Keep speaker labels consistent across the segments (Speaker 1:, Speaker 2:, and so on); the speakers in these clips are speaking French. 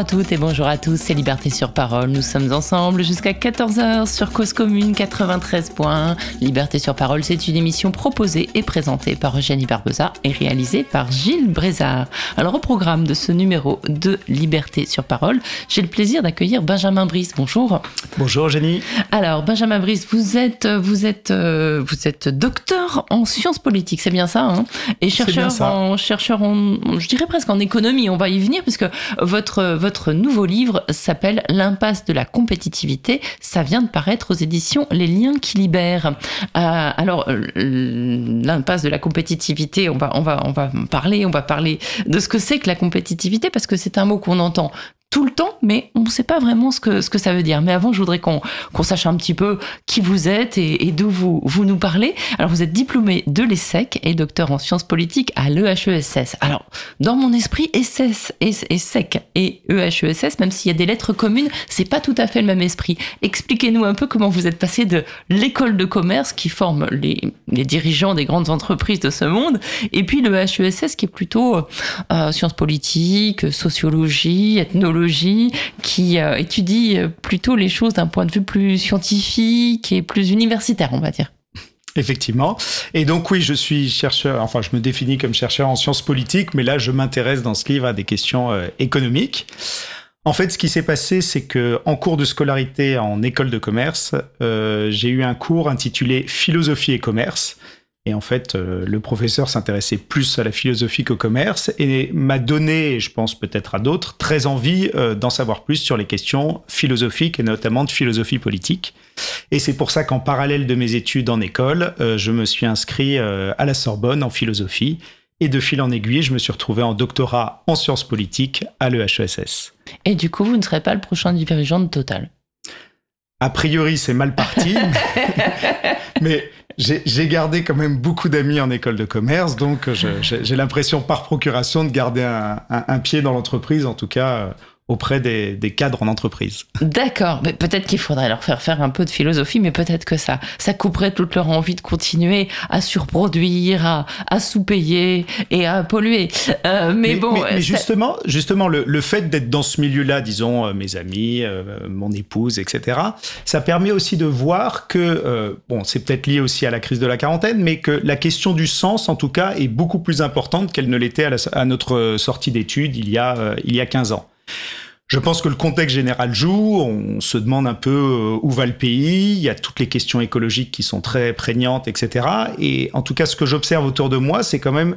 Speaker 1: Bonjour à toutes et bonjour à tous, c'est Liberté sur Parole. Nous sommes ensemble jusqu'à 14h sur Cause Commune 93.1. Liberté sur Parole, c'est une émission proposée et présentée par Eugénie Barbosa et réalisée par Gilles Brézard. Alors, au programme de ce numéro de Liberté sur Parole, j'ai le plaisir d'accueillir Benjamin Brice. Bonjour.
Speaker 2: Bonjour Eugénie.
Speaker 1: Alors, Benjamin Brice, vous êtes, vous êtes, euh, vous êtes docteur en sciences politiques, c'est bien ça, hein? Et chercheur en, chercheur en, je dirais presque en économie. On va y venir puisque votre votre nouveau livre s'appelle L'impasse de la compétitivité. Ça vient de paraître aux éditions Les Liens qui libèrent. Euh, alors, euh, l'impasse de la compétitivité, on va, on va, on va parler, on va parler de ce que c'est que la compétitivité parce que c'est un mot qu'on entend tout le temps, mais on ne sait pas vraiment ce que, ce que ça veut dire. Mais avant, je voudrais qu'on sache un petit peu qui vous êtes et, d'où vous, vous nous parlez. Alors, vous êtes diplômé de l'ESSEC et docteur en sciences politiques à l'EHESS. Alors, dans mon esprit, ESSEC et, et EHESS, même s'il y a des lettres communes, c'est pas tout à fait le même esprit. Expliquez-nous un peu comment vous êtes passé de l'école de commerce qui forme les, les, dirigeants des grandes entreprises de ce monde, et puis le HESS qui est plutôt euh, sciences politiques, sociologie, ethnologie, qui euh, étudie euh, plutôt les choses d'un point de vue plus scientifique et plus universitaire, on va dire.
Speaker 2: Effectivement. Et donc oui, je suis chercheur, enfin je me définis comme chercheur en sciences politiques, mais là je m'intéresse dans ce livre à des questions euh, économiques. En fait, ce qui s'est passé, c'est que en cours de scolarité en école de commerce, j'ai eu un cours intitulé Philosophie et commerce, et en fait, euh, le professeur s'intéressait plus à la philosophie qu'au commerce et m'a donné, je pense peut-être à d'autres, très envie euh, d'en savoir plus sur les questions philosophiques et notamment de philosophie politique. Et c'est pour ça qu'en parallèle de mes études en école, euh, je me suis inscrit à la Sorbonne en philosophie. Et de fil en aiguille, je me suis retrouvé en doctorat en sciences politiques à l'EHESS.
Speaker 1: Et du coup, vous ne serez pas le prochain dirigeant de Total?
Speaker 2: A priori, c'est mal parti. mais j'ai gardé quand même beaucoup d'amis en école de commerce, donc j'ai l'impression par procuration de garder un, pied dans l'entreprise, en tout cas auprès des, cadres en entreprise.
Speaker 1: D'accord, mais peut-être qu'il faudrait leur faire faire un peu de philosophie, mais peut-être que ça, ça couperait toute leur envie de continuer à surproduire, à, à sous-payer et à polluer. Euh, mais, bon,
Speaker 2: mais, justement, justement, le, fait d'être dans ce milieu-là, disons euh, mes amis, euh, mon épouse, etc., ça permet aussi de voir que, bon, c'est peut-être lié aussi à la crise de la quarantaine, mais que la question du sens, en tout cas, est beaucoup plus importante qu'elle ne l'était à, à, notre sortie d'études il y a il y a 15 ans. Je pense que le contexte général joue. On se demande un peu euh, où va le pays. Il y a toutes les questions écologiques qui sont très prégnantes, etc. Et en tout cas, ce que j'observe autour de moi, c'est quand même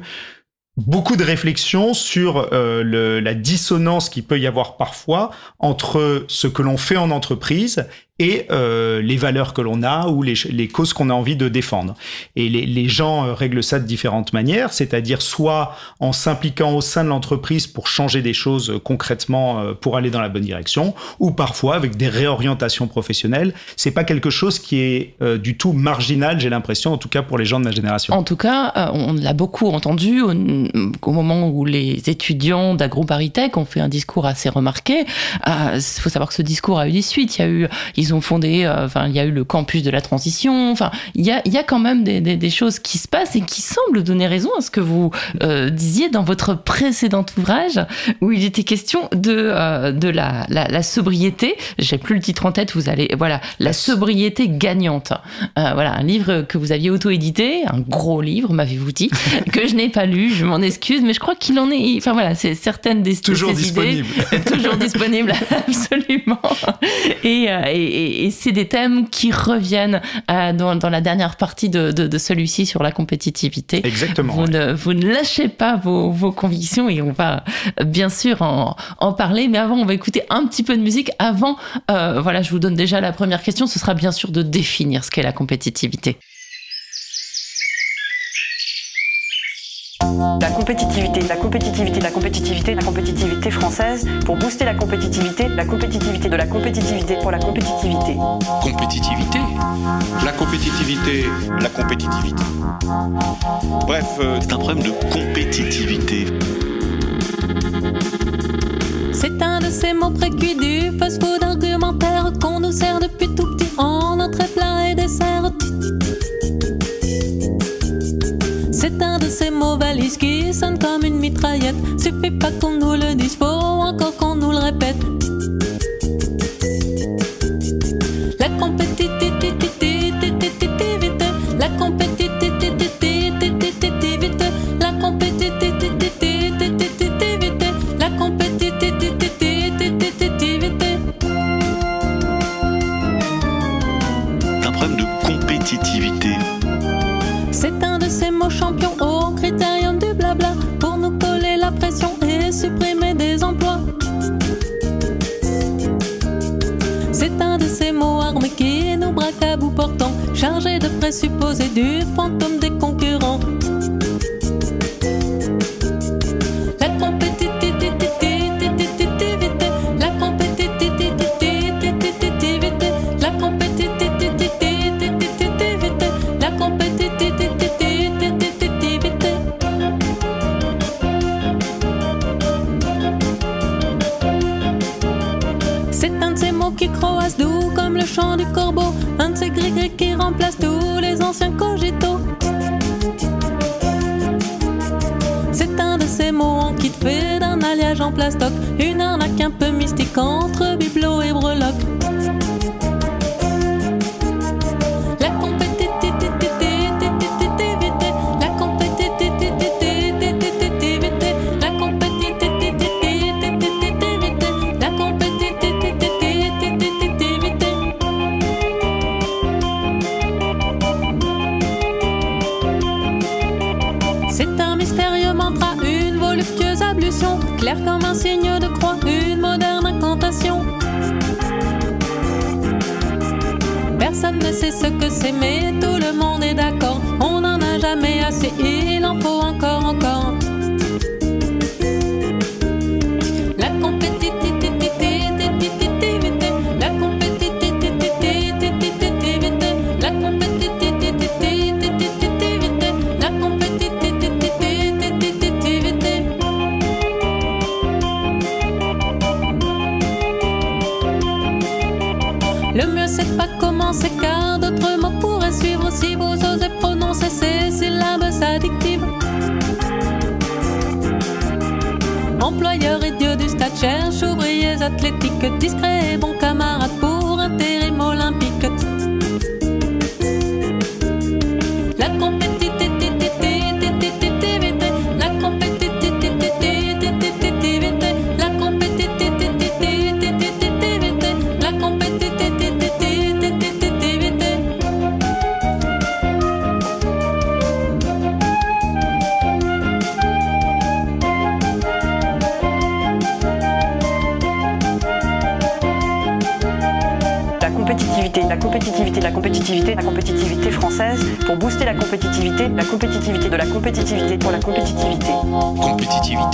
Speaker 2: beaucoup de réflexions sur euh, la dissonance qui peut y avoir parfois entre ce que l'on fait en entreprise et euh, les valeurs que l'on a ou les, causes qu'on a envie de défendre. Et les, gens euh, règlent ça de différentes manières, c'est-à-dire soit en s'impliquant au sein de l'entreprise pour changer des choses euh, concrètement pour aller dans la bonne direction, ou parfois avec des réorientations professionnelles. C'est pas quelque chose qui est du tout marginal, j'ai l'impression, en tout cas pour les gens de ma génération.
Speaker 1: En tout cas, on l'a beaucoup entendu au, au, moment où les étudiants d'AgroParisTech ont fait un discours assez remarqué. Il faut savoir que ce discours a eu des suites. Il y a eu ils ont fondé, euh, enfin, il y a eu le campus de la transition. Enfin, il y a, y a quand même des, des, des, choses qui se passent et qui semblent donner raison à ce que vous euh, disiez dans votre précédent ouvrage où il était question de, euh, de la, la, la sobriété. J'ai plus le titre en tête. Vous allez, voilà, la sobriété gagnante. Voilà, un livre que vous aviez auto-édité, un gros livre, m'avez-vous dit, que je n'ai pas lu. Je m'en excuse, mais je crois qu'il en est. Enfin voilà, c'est certaines des
Speaker 2: toujours ces disponible.
Speaker 1: idées toujours disponible, absolument. Et, et, et, c'est des thèmes qui reviennent euh, dans, dans, la dernière partie de, de, de celui-ci sur la compétitivité.
Speaker 2: Exactement.
Speaker 1: Vous, ne, vous ne lâchez pas vos, vos, convictions et on va bien sûr en, en, parler. Mais avant, on va écouter un petit peu de musique. Avant, euh, voilà, je vous donne déjà la première question. Ce sera bien sûr de définir ce qu'est la compétitivité.
Speaker 3: La compétitivité, la compétitivité, la compétitivité, la compétitivité française pour booster la compétitivité, la compétitivité de la compétitivité pour la compétitivité.
Speaker 4: Compétitivité La compétitivité, la compétitivité. Bref, euh, c'est un problème de compétitivité.
Speaker 5: C'est un de ces mots précuits du fast-food argumentaire qu'on nous sert depuis tout petit en entrée plat et dessert. C'est un de ces mots valises qui sonne comme une mitraillette. Suffit pas qu'on nous le dise, faut encore qu'on nous le répète.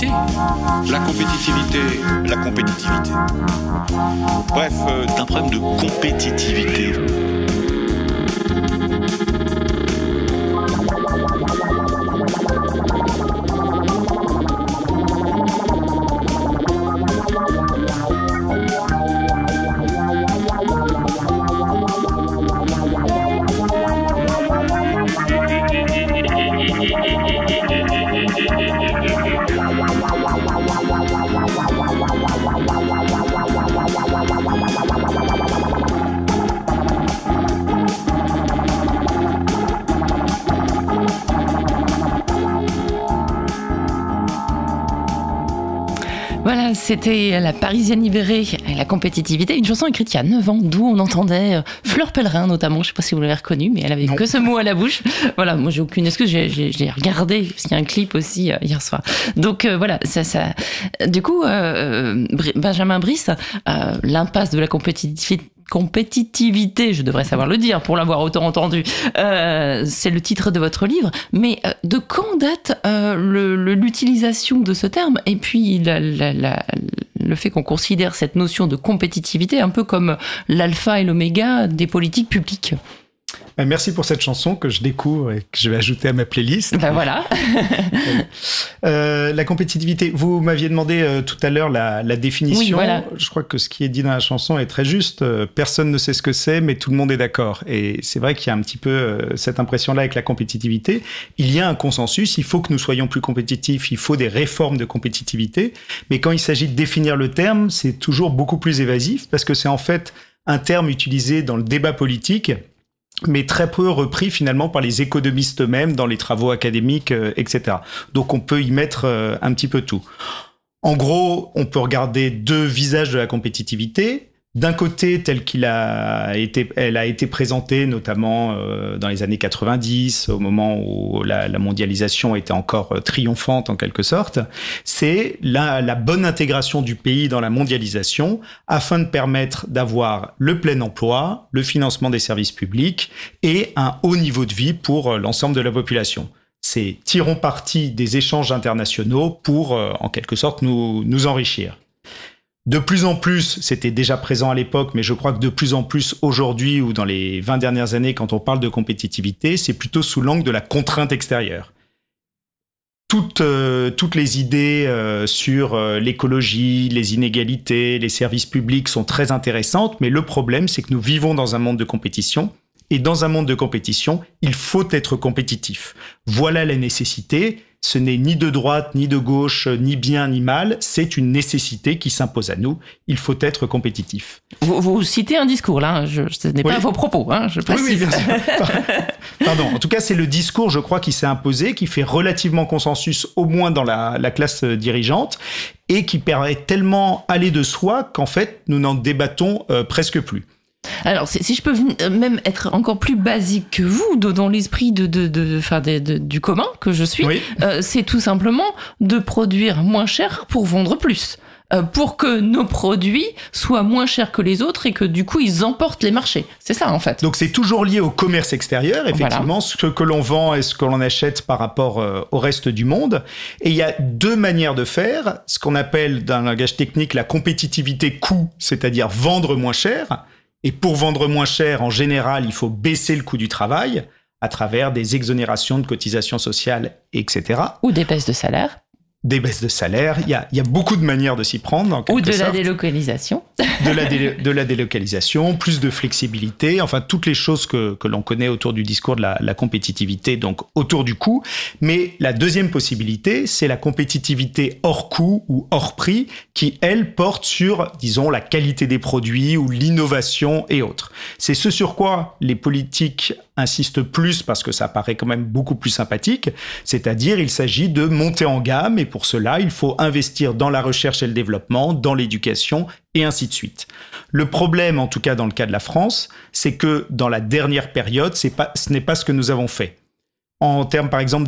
Speaker 5: La
Speaker 3: compétitivité, la compétitivité.
Speaker 4: Bref, euh, un problème de compétitivité.
Speaker 1: C'était La Parisienne libérée et la compétitivité, une chanson écrite il y a 9 ans, d'où on entendait euh, Fleur Pellerin notamment, je ne sais pas si vous l'avez reconnue, mais elle avait que ce mot à la bouche. Voilà, moi j'ai aucune excuse, j'ai regardé, parce qu'il y a un clip aussi euh, hier soir. Donc euh, voilà, ça, ça... Du coup, Benjamin Brice, l'impasse de la compétitivité compétitivité, je devrais savoir le dire pour l'avoir autant entendu, euh, c'est le titre de votre livre, mais euh, de quand date euh, l'utilisation de ce terme et puis le fait qu'on considère cette notion de compétitivité un peu comme l'alpha et l'oméga des politiques publiques?
Speaker 2: Merci pour cette chanson que je découvre et que je vais ajouter à ma playlist.
Speaker 1: Ben voilà.
Speaker 2: euh, la compétitivité. Vous m'aviez demandé euh, tout à l'heure la, la, définition. Oui, voilà. Je crois que ce qui est dit dans la chanson est très juste. Euh, personne ne sait ce que c'est, mais tout le monde est d'accord. Et c'est vrai qu'il y a un petit peu euh, cette impression-là avec la compétitivité. Il y a un consensus. Il faut que nous soyons plus compétitifs. Il faut des réformes de compétitivité. Mais quand il s'agit de définir le terme, c'est toujours beaucoup plus évasif parce que c'est en fait un terme utilisé dans le débat politique mais très peu repris finalement par les économistes eux-mêmes dans les travaux académiques, euh, etc. Donc on peut y mettre euh, un petit peu tout. En gros, on peut regarder deux visages de la compétitivité. D'un côté telle qu'il a été, elle a été présentée notamment euh, dans les années 90, au moment où la, mondialisation était encore euh, triomphante en quelque sorte, c'est la, la bonne intégration du pays dans la mondialisation afin de permettre d'avoir le plein emploi, le financement des services publics et un haut niveau de vie pour euh, l'ensemble de la population. C'est tirons parti des échanges internationaux pour, en quelque sorte, nous, nous enrichir. De plus en plus, c'était déjà présent à l'époque, mais je crois que de plus en plus aujourd'hui ou dans les 20 dernières années, quand on parle de compétitivité, c'est plutôt sous l'angle de la contrainte extérieure. Toutes, euh, les idées euh, sur euh, l'écologie, les inégalités, les services publics sont très intéressantes, mais le problème, c'est que nous vivons dans un monde de compétition, et dans un monde de compétition, il faut être compétitif. Voilà la nécessité, ce n'est ni de droite, ni de gauche, ni bien, ni mal. C'est une nécessité qui s'impose à nous. Il faut être compétitif.
Speaker 1: Vous, citez un discours, là. Je, ce n'est pas vos propos, hein, je précise. Oui, bien sûr.
Speaker 2: Pardon. En tout cas, c'est le discours, je crois, qui s'est imposé, qui fait relativement consensus, au moins dans la, classe dirigeante, et qui permet tellement aller de soi qu'en fait, nous n'en débattons euh, presque plus.
Speaker 1: Alors, si je peux euh, même être encore plus basique que vous, dans l'esprit de, de, de, du commun que je suis, euh, c'est tout simplement de produire moins cher pour vendre plus. Euh, pour que nos produits soient moins chers que les autres et que du coup ils emportent les marchés. C'est ça en fait.
Speaker 2: Donc c'est toujours lié au commerce extérieur, effectivement, ce que l'on vend et ce que l'on achète par rapport au reste du monde. Et il y a deux manières de faire, ce qu'on appelle dans un langage technique la compétitivité coût, c'est-à-dire vendre moins cher et pour vendre moins cher, en général, il faut baisser le coût du travail à travers des exonérations de cotisations sociales, etc.
Speaker 1: Ou des baisses de salaire
Speaker 2: des baisses de salaire. Il y a, il y a beaucoup de manières de s'y prendre.
Speaker 1: Ou de la délocalisation.
Speaker 2: De la, de la délocalisation, plus de flexibilité, enfin toutes les choses que, que l'on connaît autour du discours de la, la, compétitivité, donc autour du coût. Mais la deuxième possibilité, c'est la compétitivité hors coût ou hors prix, qui, elle, porte sur, disons, la qualité des produits ou l'innovation et autres. C'est ce sur quoi les politiques insistent plus parce que ça paraît quand même beaucoup plus sympathique, c'est-à-dire il s'agit de monter en gamme et pour cela il faut investir dans la recherche et le développement, dans l'éducation et ainsi de suite. Le problème, en tout cas dans le cas de la France, c'est que dans la dernière période, ce n'est pas ce que nous avons fait. En termes par exemple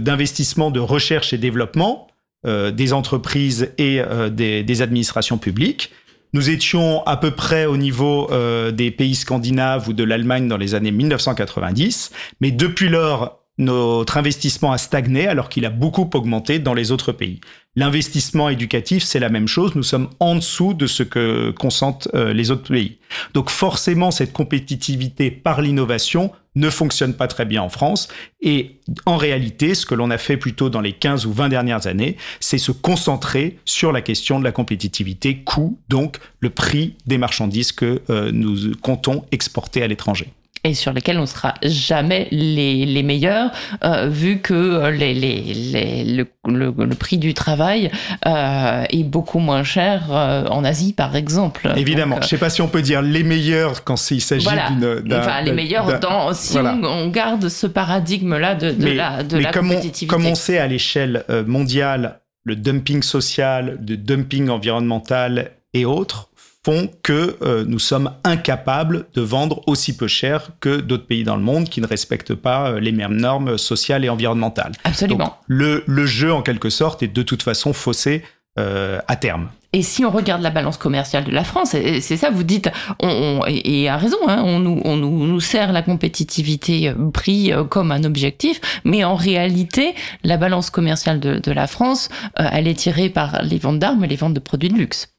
Speaker 2: d'investissement de, recherche et développement, euh, des entreprises et euh, des administrations publiques, nous étions à peu près au niveau euh, des pays scandinaves ou de l'Allemagne dans les années 1990, mais depuis lors, notre investissement a stagné alors qu'il a beaucoup augmenté dans les autres pays. L'investissement éducatif, c'est la même chose. Nous sommes en dessous de ce que consentent euh, les autres pays. Donc forcément, cette compétitivité par l'innovation ne fonctionne pas très bien en France. Et en réalité, ce que l'on a fait plutôt dans les 15 ou 20 dernières années, c'est se concentrer sur la question de la compétitivité, coût, donc le prix des marchandises que euh, nous comptons exporter à l'étranger
Speaker 1: et sur lesquels on sera jamais les, les meilleurs, euh, vu que euh, les, les, le, le, prix du travail euh, est beaucoup moins cher en Asie, par exemple.
Speaker 2: Évidemment, je ne sais pas si on peut dire les meilleurs quand il s'agit d'une...
Speaker 1: Enfin, les meilleurs dans, si on, garde ce paradigme-là de, de, la, de la
Speaker 2: comme
Speaker 1: compétitivité.
Speaker 2: On, comme on sait à l'échelle mondiale, le dumping social, le dumping environnemental et autres font que euh, nous sommes incapables de vendre aussi peu cher que d'autres pays dans le monde qui ne respectent pas euh, les mêmes normes sociales et environnementales.
Speaker 1: Absolument.
Speaker 2: le, le, jeu, en quelque sorte, est de toute façon faussé euh, à terme.
Speaker 1: Et si on regarde la balance commerciale de la France, c'est ça, vous dites, on, et, à raison, hein, on, nous, on nous, nous, sert la compétitivité prix comme un objectif, mais en réalité, la balance commerciale de, de la France, elle est tirée par les ventes d'armes et les ventes de produits de luxe.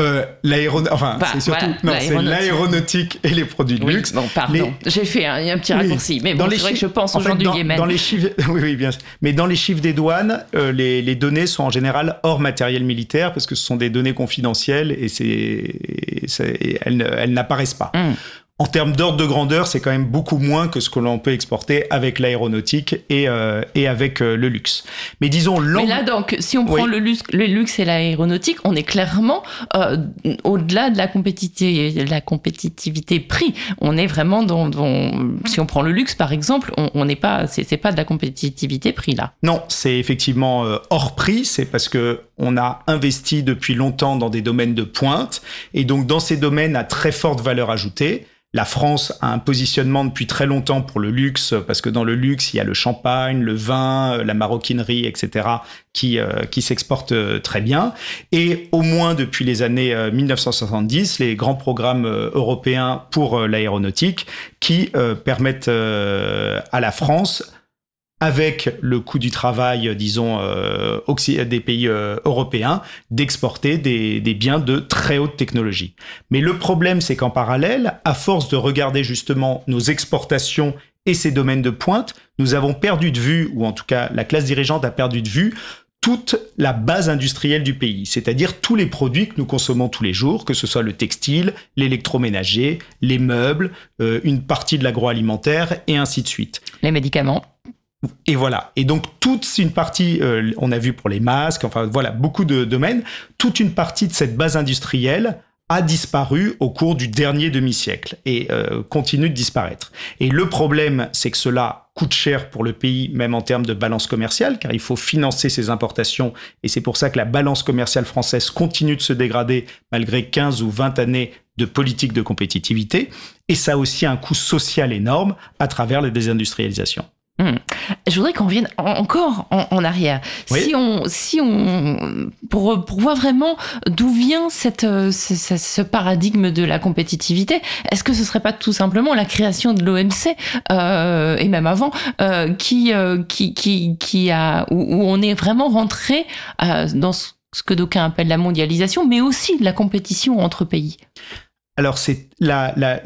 Speaker 2: Euh, l'aéronautique, enfin, bah, c'est surtout, l'aéronautique et les produits de luxe.
Speaker 1: Non, pardon, j'ai fait un, un, petit raccourci, mais bon, c'est vrai que je pense aux gens du Yémen.
Speaker 2: Dans les chiffres, oui, oui, bien sûr. Mais dans les chiffres des douanes, euh, les, les, données sont en général hors matériel militaire parce que ce sont des données confidentielles et c'est, elles, elles n'apparaissent pas. Hum. En termes d'ordre de grandeur, c'est quand même beaucoup moins que ce que l'on peut exporter avec l'aéronautique et, euh, et avec euh, le luxe.
Speaker 1: Mais disons... Mais là, donc, si on prend le, luxe, le luxe et l'aéronautique, on est clairement euh, au-delà de la compétitivité, la compétitivité prix. On est vraiment dans, Si on prend le luxe, par exemple, on n'est pas... C'est pas de la compétitivité prix, là.
Speaker 2: Non, c'est effectivement hors prix. C'est parce que on a investi depuis longtemps dans des domaines de pointe. Et donc, dans ces domaines à très forte valeur ajoutée, la France a un positionnement depuis très longtemps pour le luxe, parce que dans le luxe, il y a le champagne, le vin, la maroquinerie, etc., qui, euh, qui s'exportent euh, très bien. Et au moins depuis les années 1970, euh, les grands programmes européens pour l'aéronautique qui permettent à la France avec le coût du travail, disons, euh, des pays euh, européens, d'exporter des, biens de très haute technologie. Mais le problème, c'est qu'en parallèle, à force de regarder justement nos exportations et ces domaines de pointe, nous avons perdu de vue, ou en tout cas la classe dirigeante a perdu de vue, toute la base industrielle du pays, c'est-à-dire tous les produits que nous consommons tous les jours, que ce soit le textile, l'électroménager, les meubles, euh, une partie de l'agroalimentaire et ainsi de suite.
Speaker 1: Les médicaments
Speaker 2: et voilà. Et donc, toute une partie, euh, on a vu pour les masques, enfin voilà, beaucoup de domaines, toute une partie de cette base industrielle a disparu au cours du dernier demi-siècle et euh, continue de disparaître. Et le problème, c'est que cela coûte cher pour le pays, même en termes de balance commerciale, car il faut financer ses importations, et c'est pour ça que la balance commerciale française continue de se dégrader malgré 15 ou 20 années de politique de compétitivité, et ça a aussi un coût social énorme à travers la désindustrialisation.
Speaker 1: Hmm. Je voudrais qu'on revienne encore en, arrière. Si on, si on, pour, pour voir vraiment d'où vient cette, ce, paradigme de la compétitivité, est-ce que ce serait pas tout simplement la création de l'OMC euh, et même avant euh, qui, euh, qui, qui, qui a où, on est vraiment rentré dans ce que d'aucuns appellent la mondialisation, mais aussi la compétition entre pays?
Speaker 2: Alors, c'est la,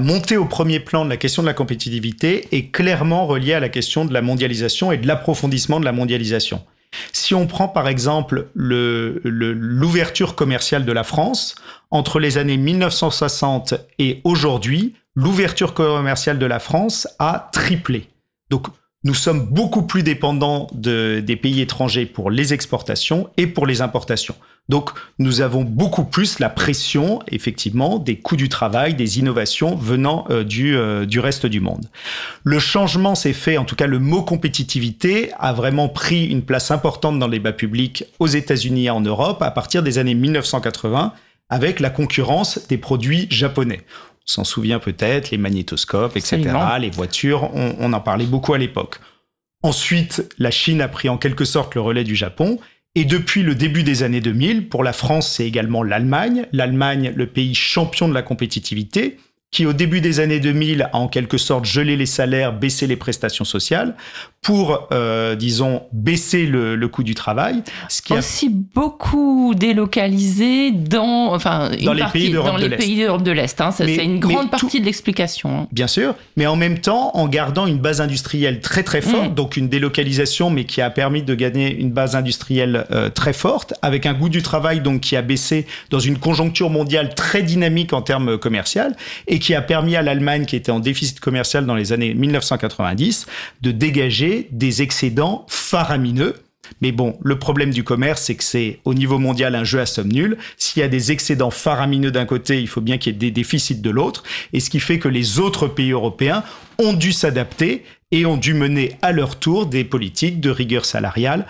Speaker 2: montée au premier plan de la question de la compétitivité est clairement reliée à la question de la mondialisation et de l'approfondissement de la mondialisation. Si on prend par exemple l'ouverture commerciale de la France, entre les années 1960 et aujourd'hui, l'ouverture commerciale de la France a triplé. Donc, nous sommes beaucoup plus dépendants de, des pays étrangers pour les exportations et pour les importations. Donc, nous avons beaucoup plus la pression, effectivement, des coûts du travail, des innovations venant euh, du, euh, du reste du monde. Le changement s'est fait, en tout cas, le mot compétitivité a vraiment pris une place importante dans les débats publics aux États-Unis et en Europe à partir des années 1980 avec la concurrence des produits japonais s'en souvient peut-être, les magnétoscopes, etc., les voitures, on, on en parlait beaucoup à l'époque. Ensuite, la Chine a pris en quelque sorte le relais du Japon, et depuis le début des années 2000, pour la France, c'est également l'Allemagne, l'Allemagne, le pays champion de la compétitivité, qui au début des années 2000 a en quelque sorte gelé les salaires, baissé les prestations sociales, pour, euh, disons, baisser le, le, coût du travail.
Speaker 1: Ce qui Aussi a... beaucoup délocalisé dans, enfin,
Speaker 2: dans les pays d'Europe
Speaker 1: de l'Est. de l'Est. Hein. C'est une grande partie de l'explication. Hein.
Speaker 2: Bien sûr, mais en même temps, en gardant une base industrielle très très forte, mm. donc une délocalisation, mais qui a permis de gagner une base industrielle euh, très forte, avec un goût du travail donc qui a baissé dans une conjoncture mondiale très dynamique en termes commerciaux, et qui a permis à l'Allemagne, qui était en déficit commercial dans les années 1990, de dégager des excédents faramineux. Mais bon, le problème du commerce, c'est que c'est au niveau mondial un jeu à somme nulle. S'il y a des excédents faramineux d'un côté, il faut bien qu'il y ait des déficits de l'autre. Et ce qui fait que les autres pays européens ont dû s'adapter et ont dû mener à leur tour des politiques de rigueur salariale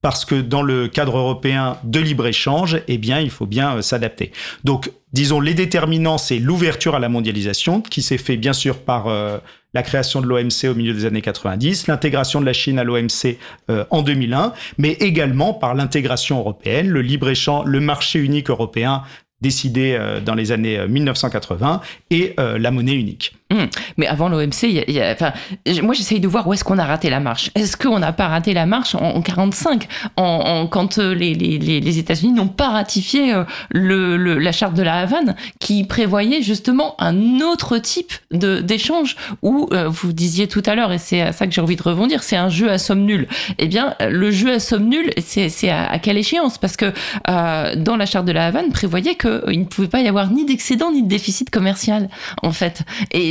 Speaker 2: parce que dans le cadre européen de libre-échange, eh bien, il faut bien euh, s'adapter. Donc, disons, les déterminants, c'est l'ouverture à la mondialisation, qui s'est fait bien sûr par euh, la création de l'OMC au milieu des années 90, l'intégration de la Chine à l'OMC euh, en 2001, mais également par l'intégration européenne, le libre-échange, le marché unique européen décidé dans les années 1980 et la monnaie unique.
Speaker 1: Mmh. Mais avant l'OMC, y a, enfin, moi j'essaye de voir où est-ce qu'on a raté la marche. Est-ce qu'on n'a pas raté la marche en, en 45, en, quand euh, les, États-Unis n'ont pas ratifié euh, la charte de la Havane, qui prévoyait justement un autre type d'échange où euh, vous disiez tout à l'heure, et c'est à ça que j'ai envie de rebondir, c'est un jeu à somme nulle. Eh bien, le jeu à somme nulle, c'est à, quelle échéance? Parce que dans la charte de la Havane prévoyait qu'il ne pouvait pas y avoir ni d'excédent ni de déficit commercial, en fait.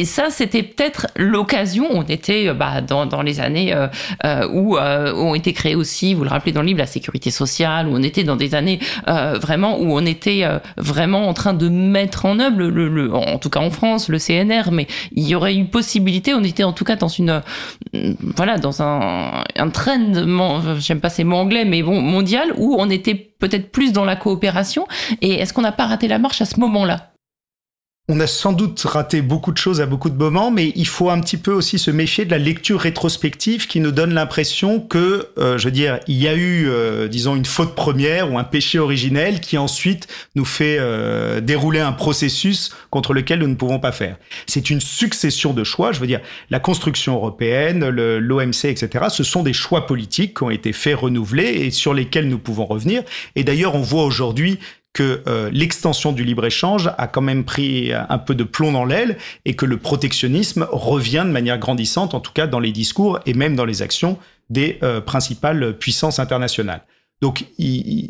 Speaker 1: Ça, c'était peut-être l'occasion. On était euh, bah, dans, les années euh, euh, où ont été créées aussi, vous le rappelez dans le livre, la sécurité sociale, où on était dans des années vraiment où on était vraiment en train de mettre en œuvre, en tout cas en France, le CNR, mais il y aurait eu possibilité, on était en tout cas dans une, voilà, dans un, un trend, j'aime pas ces mots anglais, mais bon, mondial, où on était peut-être plus dans la coopération. Et est-ce qu'on n'a pas raté la marche à ce moment-là?
Speaker 2: On a sans doute raté beaucoup de choses à beaucoup de moments, mais il faut un petit peu aussi se méfier de la lecture rétrospective qui nous donne l'impression que, euh, je veux dire, il y a eu, euh, disons, une faute première ou un péché originel qui ensuite nous fait euh, dérouler un processus contre lequel nous ne pouvons pas faire. C'est une succession de choix. Je veux dire, la construction européenne, l'OMC, etc. Ce sont des choix politiques qui ont été faits, renouvelés et sur lesquels nous pouvons revenir. Et d'ailleurs, on voit aujourd'hui que euh, l'extension du libre-échange a quand même pris un peu de plomb dans l'aile et que le protectionnisme revient de manière grandissante, en tout cas dans les discours et même dans les actions des euh, principales puissances internationales. Donc,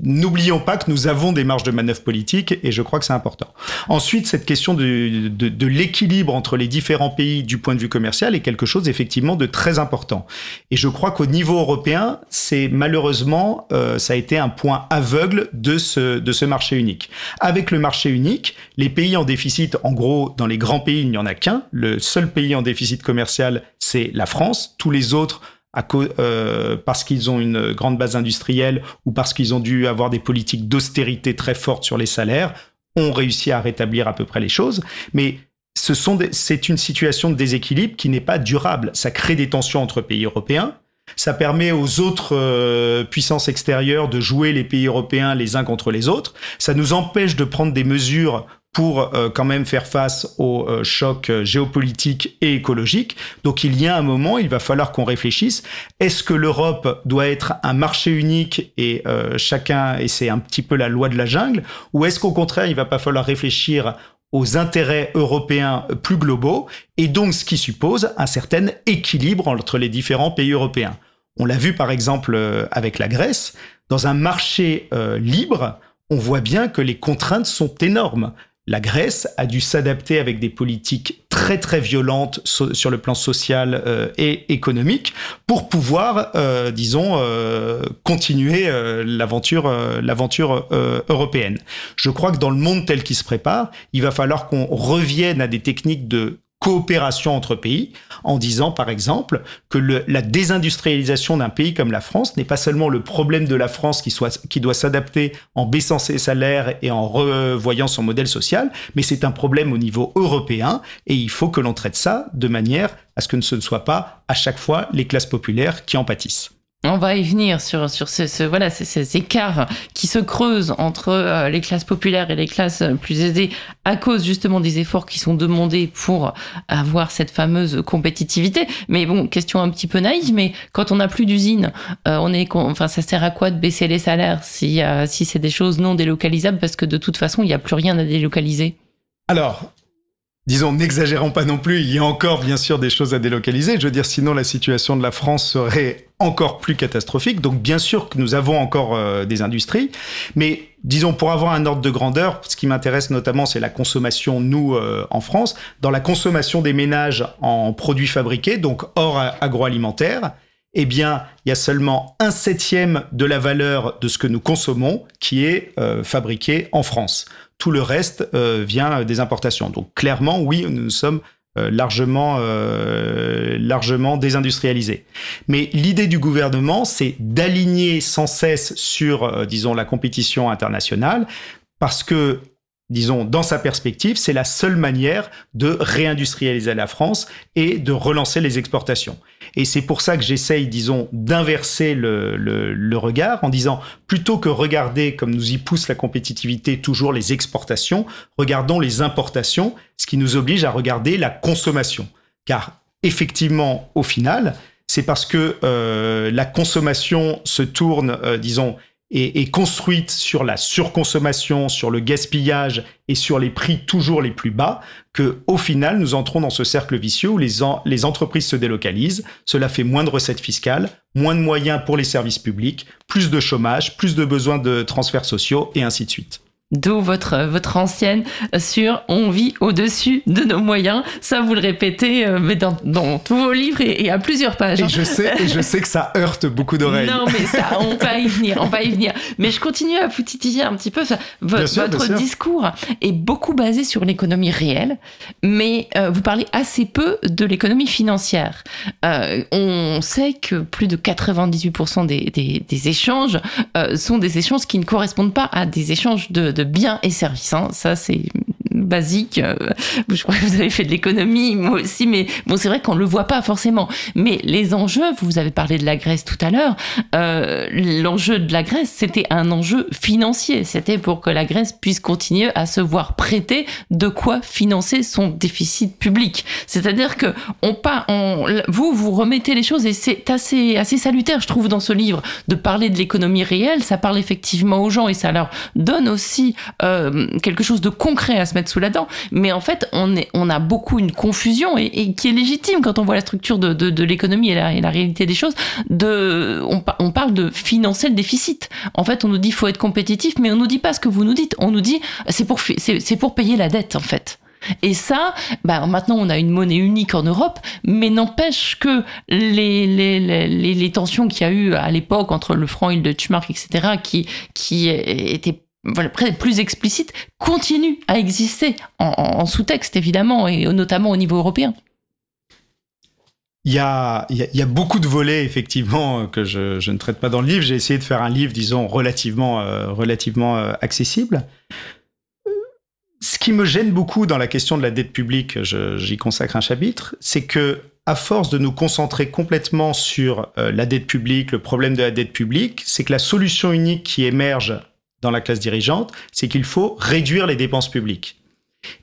Speaker 2: n'oublions pas que nous avons des marges de manœuvre politiques et je crois que c'est important. Ensuite, cette question de, l'équilibre entre les différents pays du point de vue commercial est quelque chose effectivement de très important. Et je crois qu'au niveau européen, c'est malheureusement, euh, ça a été un point aveugle de ce marché unique. Avec le marché unique, les pays en déficit, en gros, dans les grands pays, il n'y en a qu'un. Le seul pays en déficit commercial, c'est la France. Tous les autres euh, parce qu'ils ont une grande base industrielle ou parce qu'ils ont dû avoir des politiques d'austérité très fortes sur les salaires, ont réussi à rétablir à peu près les choses. Mais c'est une situation de déséquilibre qui n'est pas durable. Ça crée des tensions entre pays européens. Ça permet aux autres euh, puissances extérieures de jouer les pays européens les uns contre les autres. Ça nous empêche de prendre des mesures pour euh, quand même faire face aux euh, chocs géopolitiques et écologiques. Donc il y a un moment, il va falloir qu'on réfléchisse. Est-ce que l'Europe doit être un marché unique et euh, chacun, et c'est un petit peu la loi de la jungle, ou est-ce qu'au contraire, il va pas falloir réfléchir aux intérêts européens plus globaux, et donc ce qui suppose un certain équilibre entre les différents pays européens? On l'a vu par exemple euh, avec la Grèce, dans un marché euh, libre, on voit bien que les contraintes sont énormes la Grèce a dû s'adapter avec des politiques très très violentes sur le plan social euh, et économique pour pouvoir, euh, disons, euh, continuer l'aventure européenne. Je crois que dans le monde tel qu'il se prépare, il va falloir qu'on revienne à des techniques de coopération entre pays, en disant par exemple que le, la désindustrialisation d'un pays comme la France n'est pas seulement le problème de la France qui, soit, qui doit s'adapter en baissant ses salaires et en revoyant son modèle social, mais c'est un problème au niveau européen et il faut que l'on traite ça de manière à ce que ce ne soit pas à chaque fois les classes populaires qui en pâtissent.
Speaker 1: On va y venir sur, ce, voilà, ces, écarts qui se creusent entre euh, les classes populaires et les classes plus aisées à cause justement des efforts qui sont demandés pour avoir cette fameuse compétitivité. Mais bon, question un petit peu naïve, mais quand on n'a plus d'usines, euh, enfin, ça sert à quoi de baisser les salaires si, euh, si c'est des choses non délocalisables parce que de toute façon, il n'y a plus rien à délocaliser?
Speaker 2: Alors, disons, n'exagérons pas non plus, il y a encore bien sûr des choses à délocaliser. Je veux dire, sinon la situation de la France serait encore plus catastrophique. Donc bien sûr que nous avons encore euh, des industries, mais disons pour avoir un ordre de grandeur, ce qui m'intéresse notamment, c'est la consommation, nous, euh, en France. Dans la consommation des ménages en produits fabriqués, donc hors agroalimentaire, eh bien, il y a seulement un septième de la valeur de ce que nous consommons qui est euh, fabriqué en France. Tout le reste euh, vient des importations. Donc clairement, oui, nous sommes euh, largement, euh, largement désindustrialisés. Mais l'idée du gouvernement, c'est d'aligner sans cesse sur, euh, disons, la compétition internationale, parce que disons, dans sa perspective, c'est la seule manière de réindustrialiser la France et de relancer les exportations. Et c'est pour ça que j'essaye, disons, d'inverser le, le, regard en disant, plutôt que regarder, comme nous y pousse la compétitivité, toujours les exportations, regardons les importations, ce qui nous oblige à regarder la consommation. Car effectivement, au final, c'est parce que euh, la consommation se tourne, euh, disons, est, construite sur la surconsommation, sur le gaspillage et sur les prix toujours les plus bas, que au final nous entrons dans ce cercle vicieux où les, les entreprises se délocalisent. Cela fait moins de recettes fiscales, moins de moyens pour les services publics, plus de chômage, plus de besoins de transferts sociaux et ainsi de suite.
Speaker 1: D'où votre, votre ancienne sur on vit au-dessus de nos moyens. Ça, vous le répétez euh, mais dans, dans tous vos livres et, à plusieurs pages.
Speaker 2: Et je, sais, et je sais que ça heurte beaucoup d'oreilles.
Speaker 1: Non, mais ça, on va y venir, on va y venir. Mais je continue à vous titiller un petit peu. votre, discours est beaucoup basé sur l'économie réelle, mais euh, vous parlez assez peu de l'économie financière. Euh, on sait que plus de 98% des, des, des échanges sont des échanges qui ne correspondent pas à des échanges de de biens et services. Hein. Ça, c'est basique. Euh, je crois que vous avez fait de l'économie, moi aussi, mais bon, c'est vrai qu'on ne le voit pas forcément. Mais les enjeux, vous avez parlé de la Grèce tout à l'heure, euh, l'enjeu de la Grèce, c'était un enjeu financier. C'était pour que la Grèce puisse continuer à se voir prêter de quoi financer son déficit public. C'est-à-dire que on pas, on, vous, vous remettez les choses et c'est assez, assez salutaire, je trouve, dans ce livre, de parler de l'économie réelle. Ça parle effectivement aux gens et ça leur donne aussi euh, quelque chose de concret à se mettre sous la dent. Mais en fait, on, est, on a beaucoup une confusion et, qui est légitime quand on voit la structure de, de, l'économie et la, réalité des choses. De, on, on, parle de financer le déficit. En fait, on nous dit faut être compétitif, mais on nous dit pas ce que vous nous dites. On nous dit c'est pour, c'est pour payer la dette, en fait. Et ça, bah maintenant on a une monnaie unique en Europe, mais n'empêche que les, les, les, les tensions qu'il y a eu à l'époque entre le franc et le Deutschmark, etc., qui, qui étaient voilà, plus explicite, continue à exister en, sous-texte, évidemment, et notamment au niveau européen.
Speaker 2: Il y, a, il, y a, beaucoup de volets, effectivement, que je, ne traite pas dans le livre. J'ai essayé de faire un livre, disons, relativement, euh, relativement euh, accessible. Ce qui me gêne beaucoup dans la question de la dette publique, j'y consacre un chapitre, c'est que à force de nous concentrer complètement sur euh, la dette publique, le problème de la dette publique, c'est que la solution unique qui émerge dans la classe dirigeante, c'est qu'il faut réduire les dépenses publiques.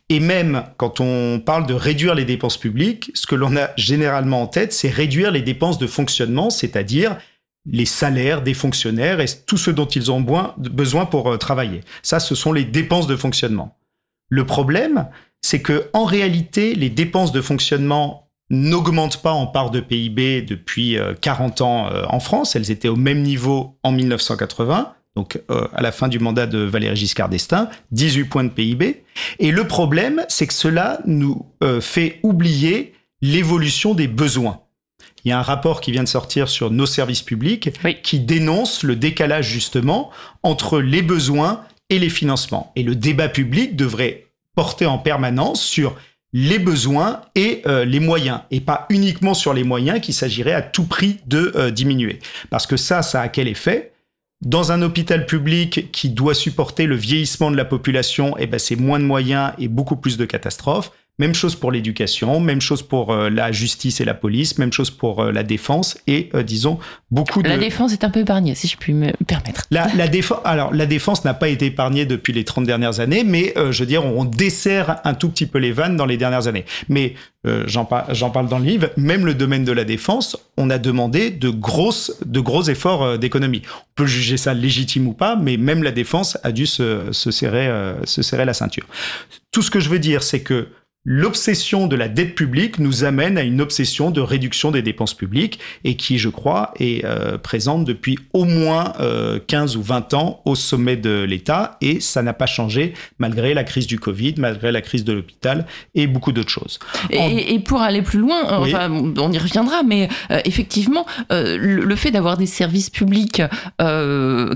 Speaker 2: Et même quand on parle de réduire les dépenses publiques, ce que l'on a généralement en tête, c'est réduire les dépenses de fonctionnement, c'est-à-dire les salaires des fonctionnaires et tout ce dont ils ont besoin pour euh, travailler. Ça, ce sont les dépenses de fonctionnement. Le problème, c'est que en réalité, les dépenses de fonctionnement n'augmentent pas en part de PIB depuis 40 euh, ans euh, en France. Elles étaient au même niveau en 1980 donc euh, à la fin du mandat de Valéry Giscard d'Estaing, 18 points de PIB. Et le problème, c'est que cela nous euh, fait oublier l'évolution des besoins. Il y a un rapport qui vient de sortir sur nos services publics qui dénonce le décalage justement entre les besoins et les financements. Et le débat public devrait porter en permanence sur les besoins et euh, les moyens, et pas uniquement sur les moyens qu'il s'agirait à tout prix de diminuer. Parce que ça, ça a quel effet? Dans un hôpital public qui doit supporter le vieillissement de la population, eh ben c'est moins de moyens et beaucoup plus de catastrophes. Même chose pour l'éducation, même chose pour euh, la justice et la police, même chose pour euh, la défense et euh, disons beaucoup de.
Speaker 1: La défense est un peu épargnée, si je puis me permettre.
Speaker 2: La, la défense, alors la défense n'a pas été épargnée depuis les 30 dernières années, mais je veux dire, on dessert un tout petit peu les vannes dans les dernières années. Mais j'en parle dans le livre, même le domaine de la défense, on a demandé de grosses, de gros efforts d'économie. On peut juger ça légitime ou pas, mais même la défense a dû se, se serrer, se serrer la ceinture. Tout ce que je veux dire, c'est que l'obsession de la dette publique nous amène à une obsession de réduction des dépenses publiques et qui, je crois, est euh, présente depuis au moins 15 euh, ou 20 ans au sommet de l'État et ça n'a pas changé malgré la crise du Covid, malgré la crise de l'hôpital et beaucoup d'autres choses.
Speaker 1: Et, pour aller plus loin, enfin, on y reviendra, mais euh, effectivement, le, fait d'avoir des services publics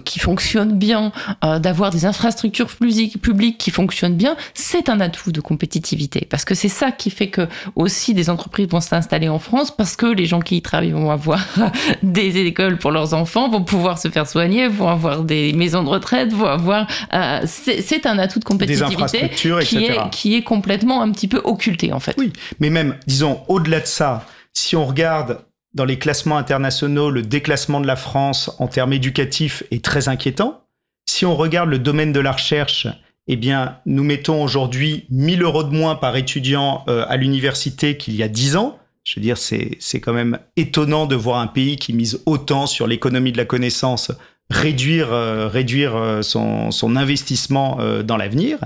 Speaker 1: qui fonctionnent bien, d'avoir des infrastructures publiques qui fonctionnent bien, c'est un atout de compétitivité parce que c'est ça qui fait que aussi des entreprises vont s'installer en France parce que les gens qui y travaillent vont avoir des écoles pour leurs enfants, vont pouvoir se faire soigner, vont avoir des maisons de retraite, vont avoir. Euh, c'est un atout de compétitivité qui est, qui est complètement un petit peu occulté en fait.
Speaker 2: Oui, mais même, disons, au-delà de ça, si on regarde dans les classements internationaux, le déclassement de la France en termes éducatifs est très inquiétant. Si on regarde le domaine de la recherche, eh bien, nous mettons aujourd'hui 1000 euros de moins par étudiant euh, à l'université qu'il y a 10 ans. Je veux dire, c'est, quand même étonnant de voir un pays qui mise autant sur l'économie de la connaissance réduire, euh, réduire euh, son, investissement dans l'avenir.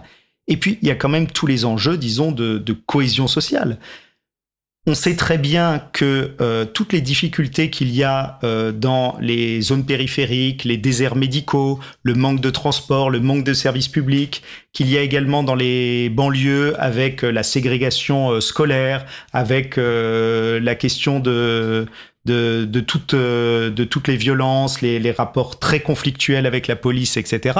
Speaker 2: Et puis, il y a quand même tous les enjeux, disons, de cohésion sociale. On sait très bien que euh, toutes les difficultés qu'il y a euh, dans les zones périphériques, les déserts médicaux, le manque de transport, le manque de services publics, qu'il y a également dans les banlieues avec euh, la ségrégation scolaire, avec la question de, de, de, de toutes les violences, les, les rapports très conflictuels avec la police, etc.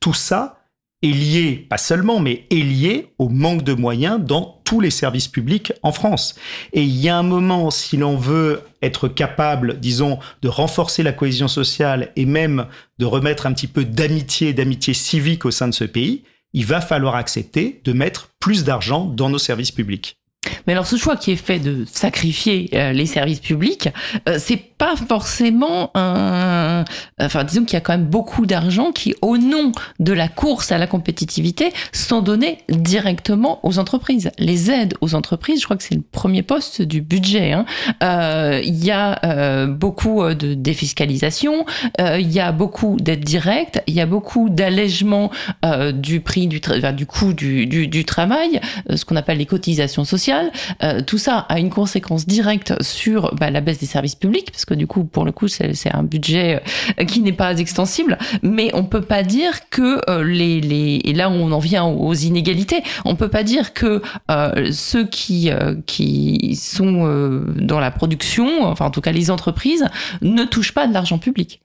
Speaker 2: Tout ça, est lié, pas seulement, mais est lié au manque de moyens dans tous les services publics en France. Et il y a un moment, si l'on veut être capable, disons, de renforcer la cohésion sociale et même de remettre un petit peu d'amitié, d'amitié civique au sein de ce pays, il va falloir accepter de mettre plus d'argent dans nos services publics.
Speaker 1: Mais alors ce choix qui est fait de sacrifier euh, les services publics, euh, c'est pas forcément un. Enfin, disons qu'il y a quand même beaucoup d'argent qui, au nom de la course à la compétitivité, sont donnés directement aux entreprises. Les aides aux entreprises, je crois que c'est le premier poste du budget. Hein. Euh, il y a beaucoup de défiscalisation, il y a beaucoup d'aides directes, il y a beaucoup d'allègement du prix du, du coût du, du travail, ce qu'on appelle les cotisations sociales euh, tout ça a une conséquence directe sur bah, la baisse des services publics, parce que du coup, pour le coup, c'est un budget euh, qui n'est pas extensible. Mais on peut pas dire que euh, les, et là on en vient aux inégalités, on peut pas dire que ceux qui qui sont dans la production, enfin en tout cas les entreprises, ne touchent pas de l'argent public.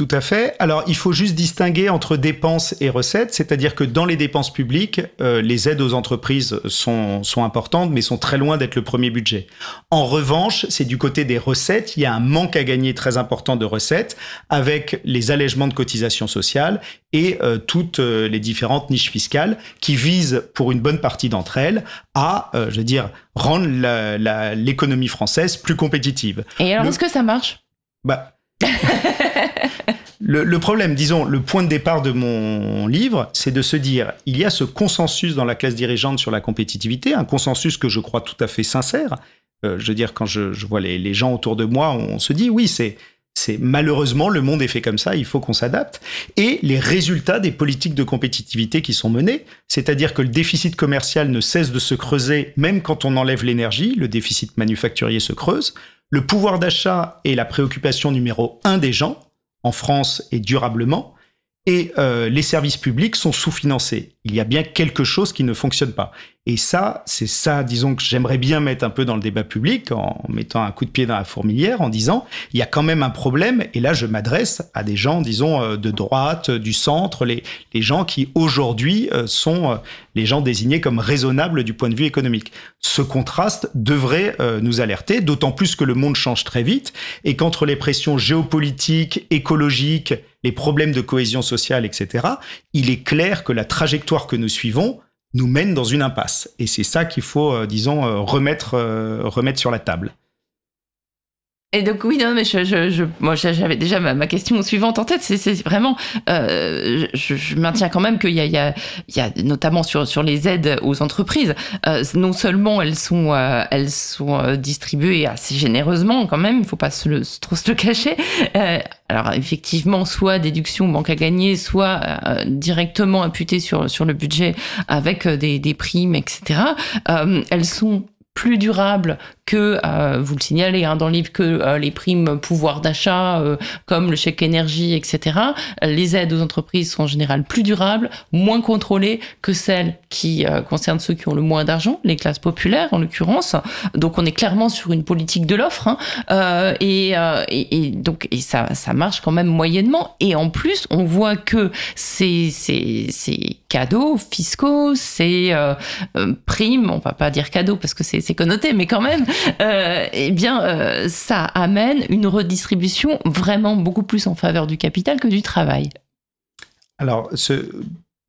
Speaker 2: Tout à fait. Alors, il faut juste distinguer entre dépenses et recettes, c'est-à-dire que dans les dépenses publiques, euh, les aides aux entreprises sont, sont importantes, mais sont très loin d'être le premier budget. En revanche, c'est du côté des recettes, il y a un manque à gagner très important de recettes, avec les allègements de cotisations sociales et euh, toutes euh, les différentes niches fiscales qui visent, pour une bonne partie d'entre elles, à, je veux dire, rendre l'économie française plus compétitive.
Speaker 1: Et alors, est-ce que ça marche?
Speaker 2: Bah, le, problème, disons, le point de départ de mon livre, c'est de se dire, il y a ce consensus dans la classe dirigeante sur la compétitivité, un consensus que je crois tout à fait sincère. Euh, je veux dire, quand je, vois les, gens autour de moi, on se dit, oui, c'est c'est malheureusement le monde est fait comme ça, il faut qu'on s'adapte. Et les résultats des politiques de compétitivité qui sont menées, c'est-à-dire que le déficit commercial ne cesse de se creuser même quand on enlève l'énergie, le déficit manufacturier se creuse, le pouvoir d'achat est la préoccupation numéro un des gens, en France et durablement, et euh, les services publics sont sous-financés. Il y a bien quelque chose qui ne fonctionne pas. Et ça, c'est ça, disons, que j'aimerais bien mettre un peu dans le débat public en mettant un coup de pied dans la fourmilière, en disant, il y a quand même un problème. Et là, je m'adresse à des gens, disons, euh, de droite, du centre, les, les gens qui aujourd'hui euh, sont les gens désignés comme raisonnables du point de vue économique. Ce contraste devrait nous alerter, d'autant plus que le monde change très vite et qu'entre les pressions géopolitiques, écologiques, les problèmes de cohésion sociale, etc., il est clair que la trajectoire que nous suivons nous mène dans une impasse. Et c'est ça qu'il faut, euh, disons, euh, remettre, euh, remettre sur la table.
Speaker 1: Et donc oui, non, mais je, je, moi j'avais déjà ma, question suivante en tête. C'est vraiment, euh, je, je, maintiens quand même qu'il y a, il y, a, il y a notamment sur sur les aides aux entreprises, euh, non seulement elles sont euh, elles sont euh, distribuées assez généreusement quand même, il faut pas se le, trop se le cacher. Euh, alors effectivement, soit déduction banque à gagner, soit directement imputées sur sur le budget avec des, des primes, etc. elles sont plus durables que, vous le signalez hein, dans le livre, que les primes pouvoir d'achat, comme le chèque énergie, etc., les aides aux entreprises sont en général plus durables, moins contrôlées que celles qui concernent ceux qui ont le moins d'argent, les classes populaires en l'occurrence. Donc on est clairement sur une politique de l'offre hein. euh, et, et, donc et ça, ça marche quand même moyennement. Et en plus, on voit que ces, ces, ces cadeaux fiscaux, ces euh, euh, primes, on va pas dire cadeaux parce que c'est connoté, mais quand même, eh bien, ça amène une redistribution vraiment beaucoup plus en faveur du capital que du travail.
Speaker 2: Alors, ce,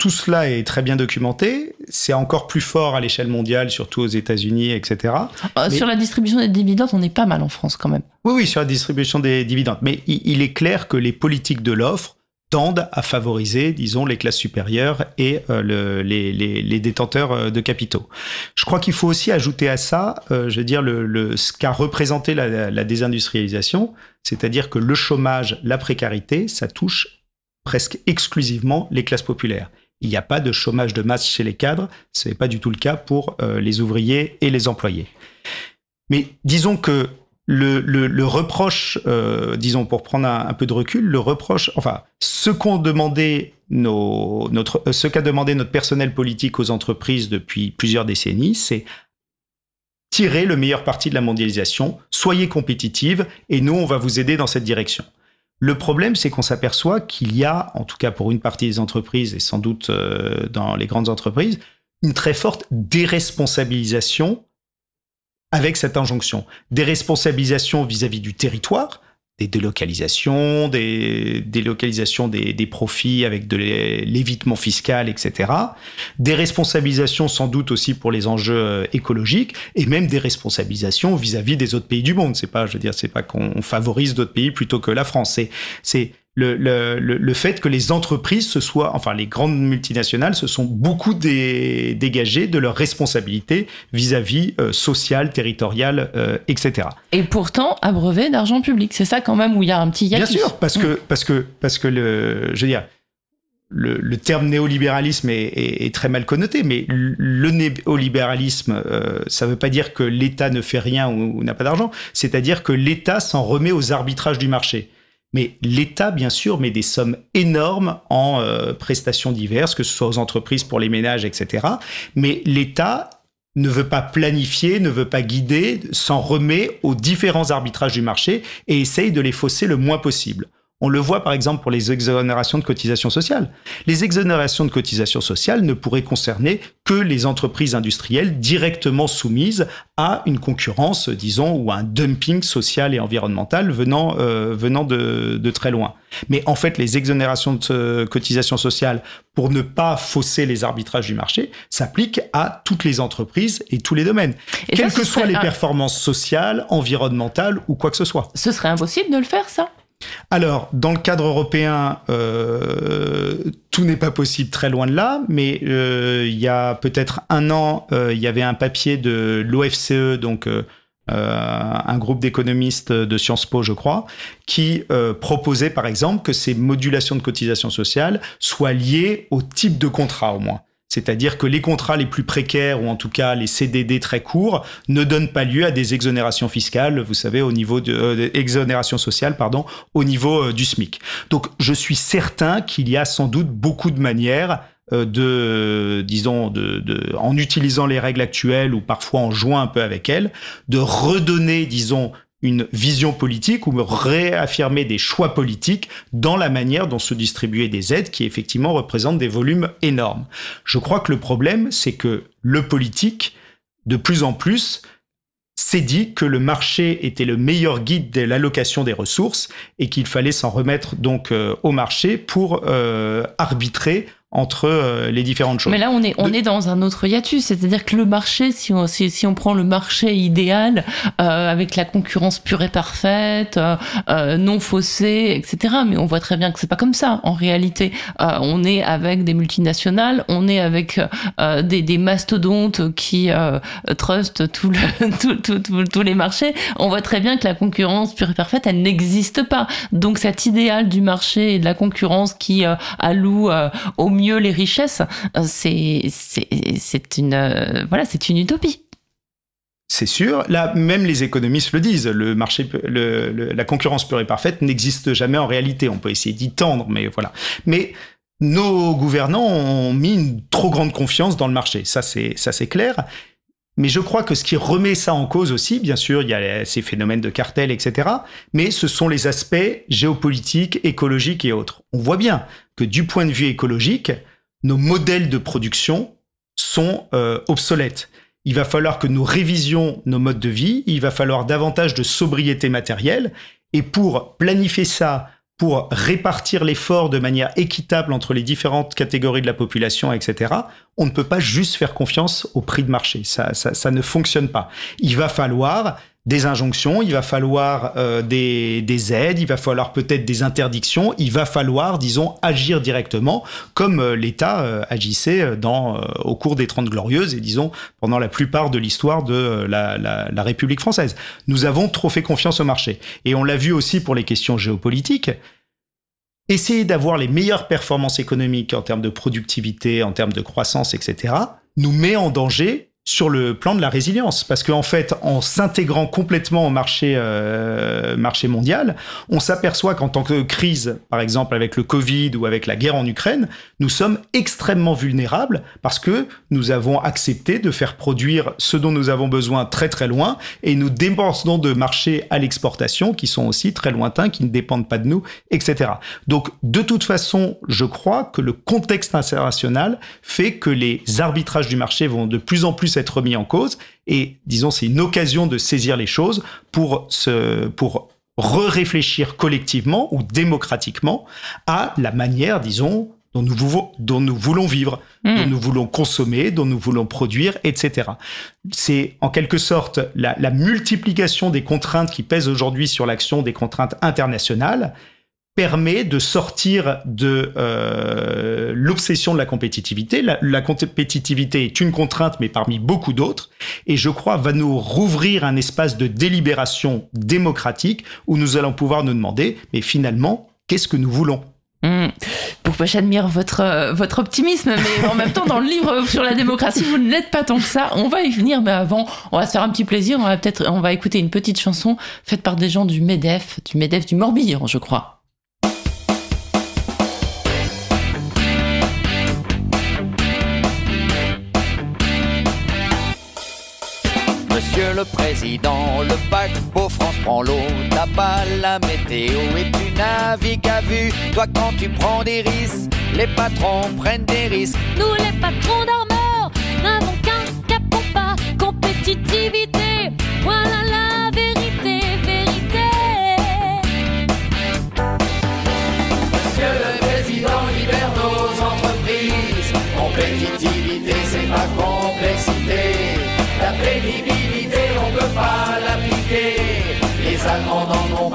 Speaker 2: tout cela est très bien documenté. C'est encore plus fort à l'échelle mondiale, surtout aux États-Unis, etc.
Speaker 1: Euh, sur la distribution des dividendes, on est pas mal en France quand même.
Speaker 2: Oui, oui, sur la distribution des dividendes. Mais il, est clair que les politiques de l'offre tendent à favoriser, disons, les classes supérieures et euh, les, détenteurs euh, de capitaux. Je crois qu'il faut aussi ajouter à ça, je veux dire, ce qu'a représenté la, désindustrialisation, c'est-à-dire que le chômage, la précarité, ça touche presque exclusivement les classes populaires il n'y a pas de chômage de masse chez les cadres. Ce n'est pas du tout le cas pour euh, les ouvriers et les employés. Mais disons que le, reproche, euh, disons pour prendre un, peu de recul, le reproche, enfin, ce notre, euh, ce qu'a demandé notre personnel politique aux entreprises depuis plusieurs décennies, c'est tirer le meilleur parti de la mondialisation, soyez compétitive et nous, on va vous aider dans cette direction. Le problème, c'est qu'on s'aperçoit qu'il y a, en tout cas pour une partie des entreprises et sans doute euh, dans les grandes entreprises, une très forte déresponsabilisation avec cette injonction. Déresponsabilisation vis-à-vis du territoire, des délocalisations, des délocalisations des, des profits avec de l'évitement fiscal, etc. Des responsabilisations sans doute aussi pour les enjeux euh, écologiques et même des responsabilisations vis-à-vis des autres pays du monde. C'est pas, je veux dire, c'est pas qu'on favorise d'autres pays plutôt que la France. C'est le, le, le, fait que les entreprises se soient, enfin les grandes multinationales se sont beaucoup dégagées de leurs responsabilités vis-à-vis euh, sociales, territoriales, euh, etc.
Speaker 1: Et pourtant abreuvé d'argent public, c'est ça quand même où il y a un petit
Speaker 2: hiatus. Bien sûr, parce que parce que parce que le, je veux dire. Le, le terme néolibéralisme est, est, très mal connoté, mais le néolibéralisme, euh, ça ne veut pas dire que l'État ne fait rien ou, ou n'a pas d'argent, c'est-à-dire que l'État s'en remet aux arbitrages du marché. Mais l'État, bien sûr, met des sommes énormes en euh, prestations diverses, que ce soit aux entreprises, pour les ménages, etc. Mais l'État ne veut pas planifier, ne veut pas guider, s'en remet aux différents arbitrages du marché et essaye de les fausser le moins possible. On le voit par exemple pour les exonérations de cotisations sociales. Les exonérations de cotisations sociales ne pourraient concerner que les entreprises industrielles directement soumises à une concurrence, disons, ou à un dumping social et environnemental venant, euh, venant de, de, très loin. Mais en fait, les exonérations de cotisations sociales, pour ne pas fausser les arbitrages du marché, s'appliquent à toutes les entreprises et tous les domaines, quelles que soient les performances sociales, environnementales ou quoi que ce soit.
Speaker 1: Ce serait impossible de le faire, ça?
Speaker 2: Alors, dans le cadre européen, euh, tout n'est pas possible très loin de là, mais euh, il y a peut-être un an, euh, il y avait un papier de l'OFCE, donc un groupe d'économistes de Sciences Po, je crois, qui proposait par exemple que ces modulations de cotisation sociale soient liées au type de contrat au moins. C'est-à-dire que les contrats les plus précaires, ou en tout cas les CDD très courts, ne donnent pas lieu à des exonérations fiscales, vous savez, au niveau de euh, exonération sociale, pardon, au niveau euh, du SMIC. Donc, je suis certain qu'il y a sans doute beaucoup de manières euh, de, disons, de, de, en utilisant les règles actuelles ou parfois en jouant un peu avec elles, de redonner, disons, une vision politique ou me réaffirmer des choix politiques dans la manière dont se distribuer des aides qui effectivement représentent des volumes énormes. Je crois que le problème, c'est que le politique, de plus en plus, s'est dit que le marché était le meilleur guide de l'allocation des ressources et qu'il fallait s'en remettre donc euh, au marché pour euh, arbitrer entre euh, les différentes choses.
Speaker 1: Mais là, on est, on est dans un autre hiatus, c'est-à-dire que le marché, si on, si, si on prend le marché idéal, euh, avec la concurrence pure et parfaite, euh, euh non faussée, etc., mais on voit très bien que c'est pas comme ça, en réalité. Euh, on est avec des multinationales, on est avec des, des, mastodontes qui trustent tout le, tous les marchés. On voit très bien que la concurrence pure et parfaite, elle n'existe pas. Donc cet idéal du marché et de la concurrence qui alloue au mieux mieux les richesses, euh, c'est c'est une euh, c'est une utopie.
Speaker 2: c'est sûr. Là, même les économistes le disent. Le marché, la concurrence pure et parfaite n'existe jamais en réalité. On peut essayer d'y tendre, mais voilà. Mais nos gouvernants ont mis une trop grande confiance dans le marché. Ça, c'est ça, c'est clair. Mais je crois que ce qui remet ça en cause aussi, bien sûr, il y a ces phénomènes de cartel, etc. Mais ce sont les aspects géopolitiques, écologiques et autres. On voit bien du point de vue écologique, nos modèles de production sont euh, obsolètes. Il va falloir que nous révisions nos modes de vie, il va falloir davantage de sobriété matérielle, et pour planifier ça, pour répartir l'effort de manière équitable entre les différentes catégories de la population, etc., on ne peut pas juste faire confiance au prix de marché. Ça, ça ne fonctionne pas. Il va falloir des injonctions, il va falloir euh, des, des, aides, il va falloir peut-être des interdictions, il va falloir, disons, agir directement comme euh, l'État euh, agissait au cours des Trente Glorieuses et, disons, pendant la plupart de l'histoire de la, la, République française. Nous avons trop fait confiance au marché. Et on l'a vu aussi pour les questions géopolitiques. Essayer d'avoir les meilleures performances économiques en termes de productivité, en termes de croissance, etc., nous met en danger sur le plan de la résilience. Parce qu'en fait, en s'intégrant complètement au marché, euh, marché mondial, on s'aperçoit qu'en tant que crise, par exemple avec le Covid ou avec la guerre en Ukraine, nous sommes extrêmement vulnérables parce que nous avons accepté de faire produire ce dont nous avons besoin très très loin et nous dépendons de marchés à l'exportation qui sont aussi très lointains, qui ne dépendent pas de nous, etc. Donc, de toute façon, je crois que le contexte international fait que les arbitrages du marché vont de plus en plus être remis en cause. Et disons, c'est une occasion de saisir les choses pour se, pour re-réfléchir collectivement ou démocratiquement à la manière, disons, dont nous, voulons, dont nous voulons vivre, hmm. dont nous voulons consommer, dont nous voulons produire, etc. C'est en quelque sorte la, la multiplication des contraintes qui pèsent aujourd'hui sur l'action des contraintes internationales permet de sortir de euh, l'obsession de la compétitivité. La, compétitivité est une contrainte, mais parmi beaucoup d'autres, et je crois va nous rouvrir un espace de délibération démocratique où nous allons pouvoir nous demander, mais finalement, qu'est-ce que nous voulons?
Speaker 1: Mmh. Pourquoi j'admire votre, euh, votre optimisme, mais en même temps, dans le livre sur la démocratie, vous ne l'êtes pas tant que ça. On va y venir, mais avant, on va se faire un petit plaisir. On va peut-être, on va écouter une petite chanson faite par des gens du MEDEF, du MEDEF du Morbihan, je crois.
Speaker 6: Le Président, le paquebot France prend l'eau, t'as pas la météo et tu navigues à vue. Toi quand tu prends des risques, les patrons prennent des risques.
Speaker 5: Nous les patrons d'armeur n'avons qu'un cap pas compétitivité. Voilà la
Speaker 6: Les Allemands n'en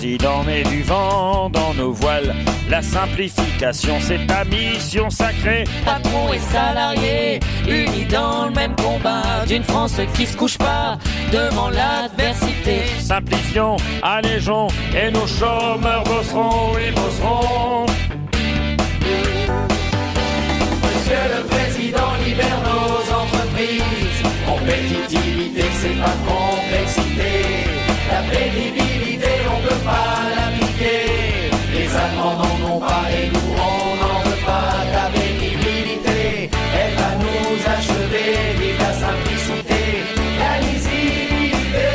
Speaker 6: Président,
Speaker 7: met du vent dans nos voiles la simplification, c'est ta mission sacrée.
Speaker 5: Patron et salarié, unis dans le même combat, d'une France qui se couche pas devant l'adversité.
Speaker 7: Simplifions, allégeons, et nos chômeurs bosseront, oui bosseront.
Speaker 6: Monsieur le Président, libère nos entreprises. Compétitivité, c'est pas complexité. La pénibilité, Les Allemands et nous on n'en veut pas ta pénibilité. Elle va nous achever, vive la simplicité, la lisibilité.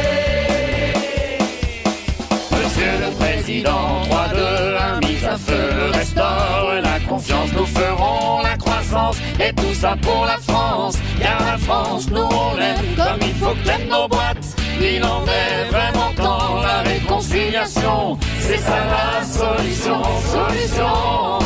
Speaker 6: Monsieur le Président, 3, 2, 1, mise à feu, restaure la confiance, nous ferons la croissance et tout ça pour la France. Car la France, nous on l'aime comme il faut que nos boîtes. Il en est vraiment temps la réconciliation. C'est ça la solution, solution.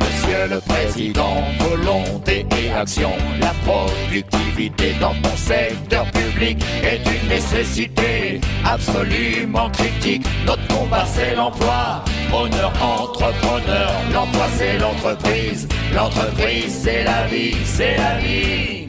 Speaker 6: Monsieur le Président, volonté et action. La productivité dans ton secteur public est une nécessité absolument critique. Notre combat c'est l'emploi. Honneur entrepreneur, l'emploi c'est l'entreprise. L'entreprise, c'est la vie, c'est la vie.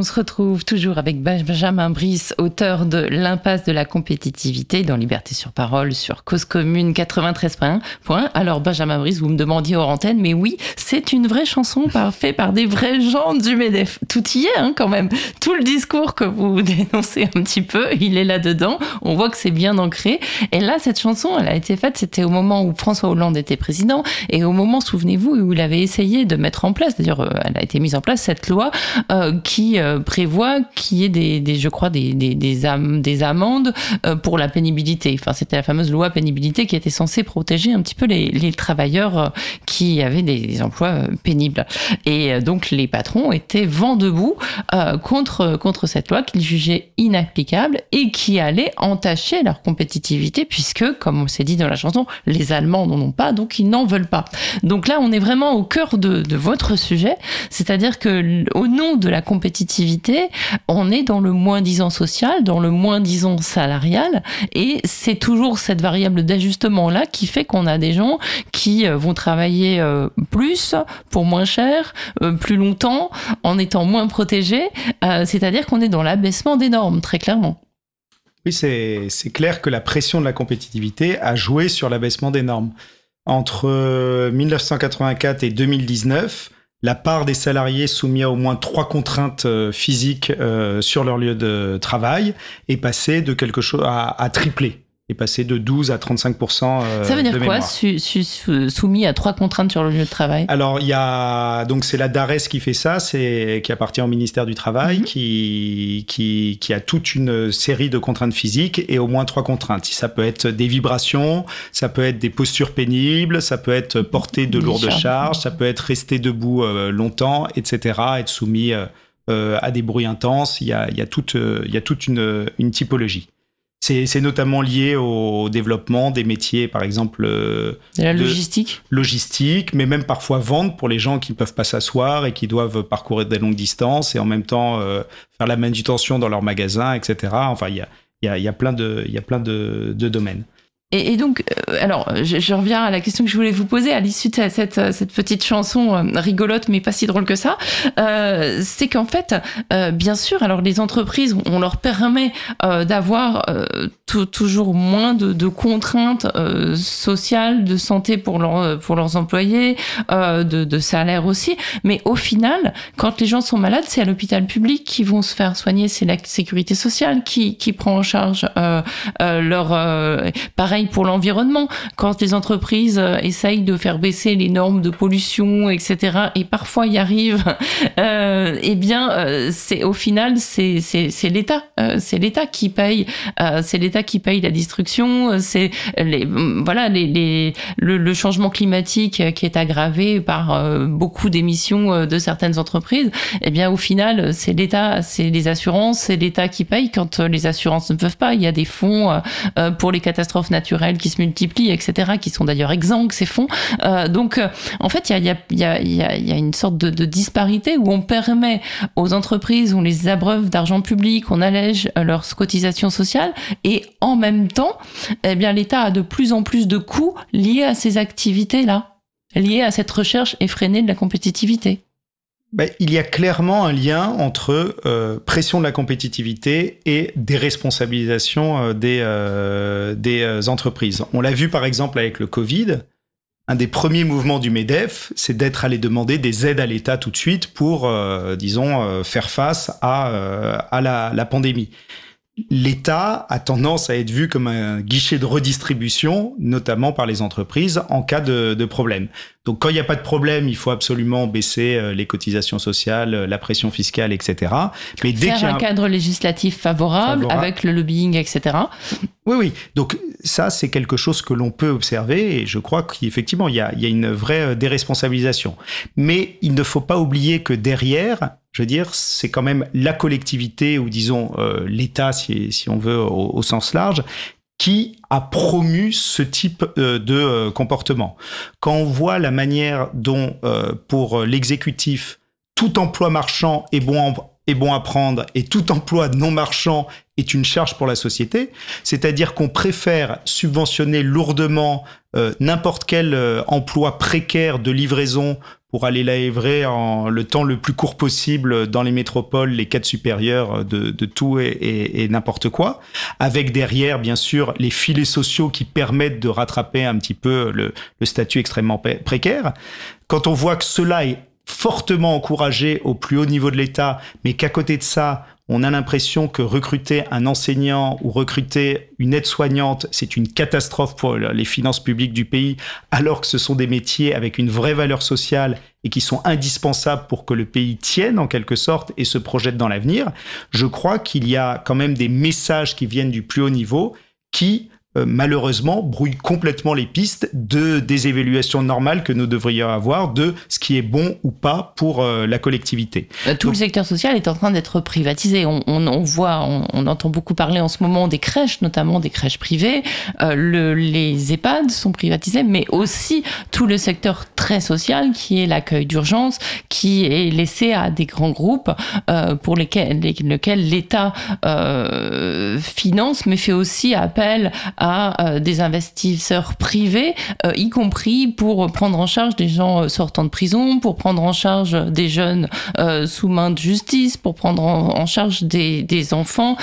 Speaker 6: On
Speaker 1: se retrouve toujours avec Benjamin Brice, auteur de L'impasse de la compétitivité dans Liberté sur parole sur Cause Commune 93.1. Point. Alors Benjamin Brice, vous me demandiez hors antenne, mais oui, c'est une vraie chanson faite par des vrais gens du MEDEF. Tout y est hein, quand même. Tout le discours que vous dénoncez un petit peu, il est là-dedans. On voit que c'est bien ancré. Et là, cette chanson, elle a été faite, c'était au moment où François Hollande était président et au moment, souvenez-vous, où il avait essayé de mettre en place, d'ailleurs, euh, elle a été mise en place, cette loi euh, qui euh, prévoit qu'il y ait des, je crois, des, des, am- des amendes euh, pour la pénibilité. Enfin, c'était la fameuse loi pénibilité qui était censée protéger un petit peu les, travailleurs euh, qui avaient des, emplois euh, pénibles. Et euh, donc, les patrons étaient vent debout euh, contre, contre cette loi qu'ils jugeaient inapplicable et qui allait entacher leur compétitivité puisque, comme on s'est dit dans la chanson, les Allemands n'en ont pas, donc ils n'en veulent pas. Donc là, on est vraiment au cœur de, de votre sujet, c'est-à-dire que au nom de la compétitivité, on est dans le moins-disant social, dans le moins-disant salarial, et c'est toujours cette variable d'ajustement-là qui fait qu'on a des gens qui euh, vont travailler euh, plus pour moins cher, euh, plus longtemps, en étant moins protégés, c'est-à-dire qu'on est dans l'abaissement des normes, très clairement.
Speaker 2: Oui, c'est clair que la pression de la compétitivité a joué sur l'abaissement des normes. Entre euh, 1984 et 2019, la part des salariés soumis à au moins trois contraintes euh, physiques euh, sur leur lieu de travail est passée de quelque chose à, à tripler, est passée de 12 à 35 euh,
Speaker 1: Ça veut dire
Speaker 2: de
Speaker 1: quoi, su- su- soumis à trois contraintes sur le lieu de travail?
Speaker 2: Alors, il y a donc c'est la DARES qui fait ça, c'est qui appartient au ministère du Travail,
Speaker 1: Mhm.
Speaker 2: qui, qui qui a toute une série de contraintes physiques et au moins trois contraintes. Ça peut être des vibrations, ça peut être des postures pénibles, ça peut être porter de
Speaker 1: Des
Speaker 2: lourdes
Speaker 1: charges.
Speaker 2: charges, ça peut être rester debout euh, longtemps, etc. Être soumis euh, euh, à des bruits intenses. Il y a il y a toute il y a toute une une typologie. C'est notamment lié au développement des métiers, par exemple. euh,
Speaker 1: la
Speaker 2: de-
Speaker 1: logistique?
Speaker 2: logistique, mais même parfois vente pour les gens qui ne peuvent pas s'asseoir et qui doivent parcourir des longues distances et en même temps euh, faire la manutention dans leur magasin, etc. Enfin, il y a, y, a, il y a plein de, y a plein de, de domaines.
Speaker 1: Et, donc, euh, alors, je, je reviens à la question que je voulais vous poser à l'issue de cette, cette, cette petite chanson euh, rigolote, mais pas si drôle que ça. Euh, c'est qu'en fait, euh, bien sûr, alors les entreprises, on leur permet euh, d'avoir euh, tou- toujours moins de, de contraintes euh, sociales, de santé pour, leur, pour leurs employés, euh, de, de salaire aussi. Mais au final, quand les gens sont malades, c'est à l'hôpital public qu'ils vont se faire soigner, c'est la sécurité sociale qui, qui prend en charge euh, euh, leur... euh, pour l'environnement. Quand les entreprises euh, essayent de faire baisser les normes de pollution, etc., et parfois y arrivent, euh, eh bien, euh, c'est au final, c'est l'État, euh, c'est l'État qui paye, c'est l'État qui paye la destruction, c'est les voilà les, le, le changement climatique qui est aggravé par beaucoup d'émissions de certaines entreprises. Eh bien, au final, c'est l'État, c'est les assurances, c'est l'État qui paye quand les assurances ne peuvent pas. Il y a des fonds pour les catastrophes naturelles qui se multiplient, etc., qui sont d'ailleurs exsangues, ces fonds. Euh, donc, euh, en fait, il y a, une sorte de, de disparité où on permet aux entreprises, on les abreuve d'argent public, on allège euh, leurs cotisations sociales, et en même temps, eh bien, l'État a de plus en plus de coûts liés à ces activités-là, liés à cette recherche effrénée de la compétitivité.
Speaker 2: Ben, il y a clairement un lien entre euh, pression de la compétitivité et déresponsabilisation euh, des, euh, des euh, entreprises. On l'a vu par exemple avec le Covid. un des premiers mouvements du MEDEF, c'est d'être allé demander des aides à l'État tout de suite pour, euh, disons, euh, faire face à, à la, la pandémie l'État a tendance à être vu comme un guichet de redistribution, notamment par les entreprises, en cas de, de problème. Donc quand il n'y a pas de problème, il faut absolument baisser euh, les cotisations sociales, euh, la pression fiscale, etc.
Speaker 1: Mais dès Faire un, un cadre législatif favorable, favorable, avec le lobbying, etc.
Speaker 2: Oui, oui. Donc ça, c'est quelque chose que l'on peut observer et je crois qu'effectivement, il y a, il y a une vraie euh, déresponsabilisation. Mais il ne faut pas oublier que derrière, je veux dire, c'est quand même la collectivité ou disons euh, l'État, si, on veut, au, sens large, qui a promu ce type euh, de euh, comportement. Quand on voit la manière dont, pour l'exécutif, tout emploi marchand est bon, est bon à prendre et tout emploi non marchand est une charge pour la société, c'est-à-dire qu'on préfère subventionner lourdement n'importe quel emploi précaire de livraison pour aller livrer en le temps le plus court possible dans les métropoles, les cadres supérieurs de, tout et, n'importe quoi, avec derrière, bien sûr, les filets sociaux qui permettent de rattraper un petit peu le statut extrêmement précaire. Quand on voit que cela est fortement encouragé au plus haut niveau de l'État, mais qu'à côté de ça, on a l'impression que recruter un enseignant ou recruter une aide-soignante, c'est une catastrophe pour les finances publiques du pays, alors que ce sont des métiers avec une vraie valeur sociale et qui sont indispensables pour que le pays tienne en quelque sorte et se projette dans l'avenir. Je crois qu'il y a quand même des messages qui viennent du plus haut niveau qui euh, malheureusement brouille complètement les pistes de des évaluations normales que nous devrions avoir de ce qui est bon ou pas pour euh, la collectivité.
Speaker 1: Euh, tout Donc, le secteur social est en train d'être privatisé. On, on, on voit, on, on, entend beaucoup parler en ce moment des crèches, notamment des crèches privées. Euh, le, les EHPAD sont privatisés, mais aussi tout le secteur très social qui est l'accueil d'urgence, qui est laissé à des grands groupes pour lesquels, lesquels l'État finance, mais fait aussi appel à euh, des investisseurs privés, euh, y compris pour prendre en charge des gens euh, sortant de prison, pour prendre en charge des jeunes sous main de justice, pour prendre en, charge des, des enfants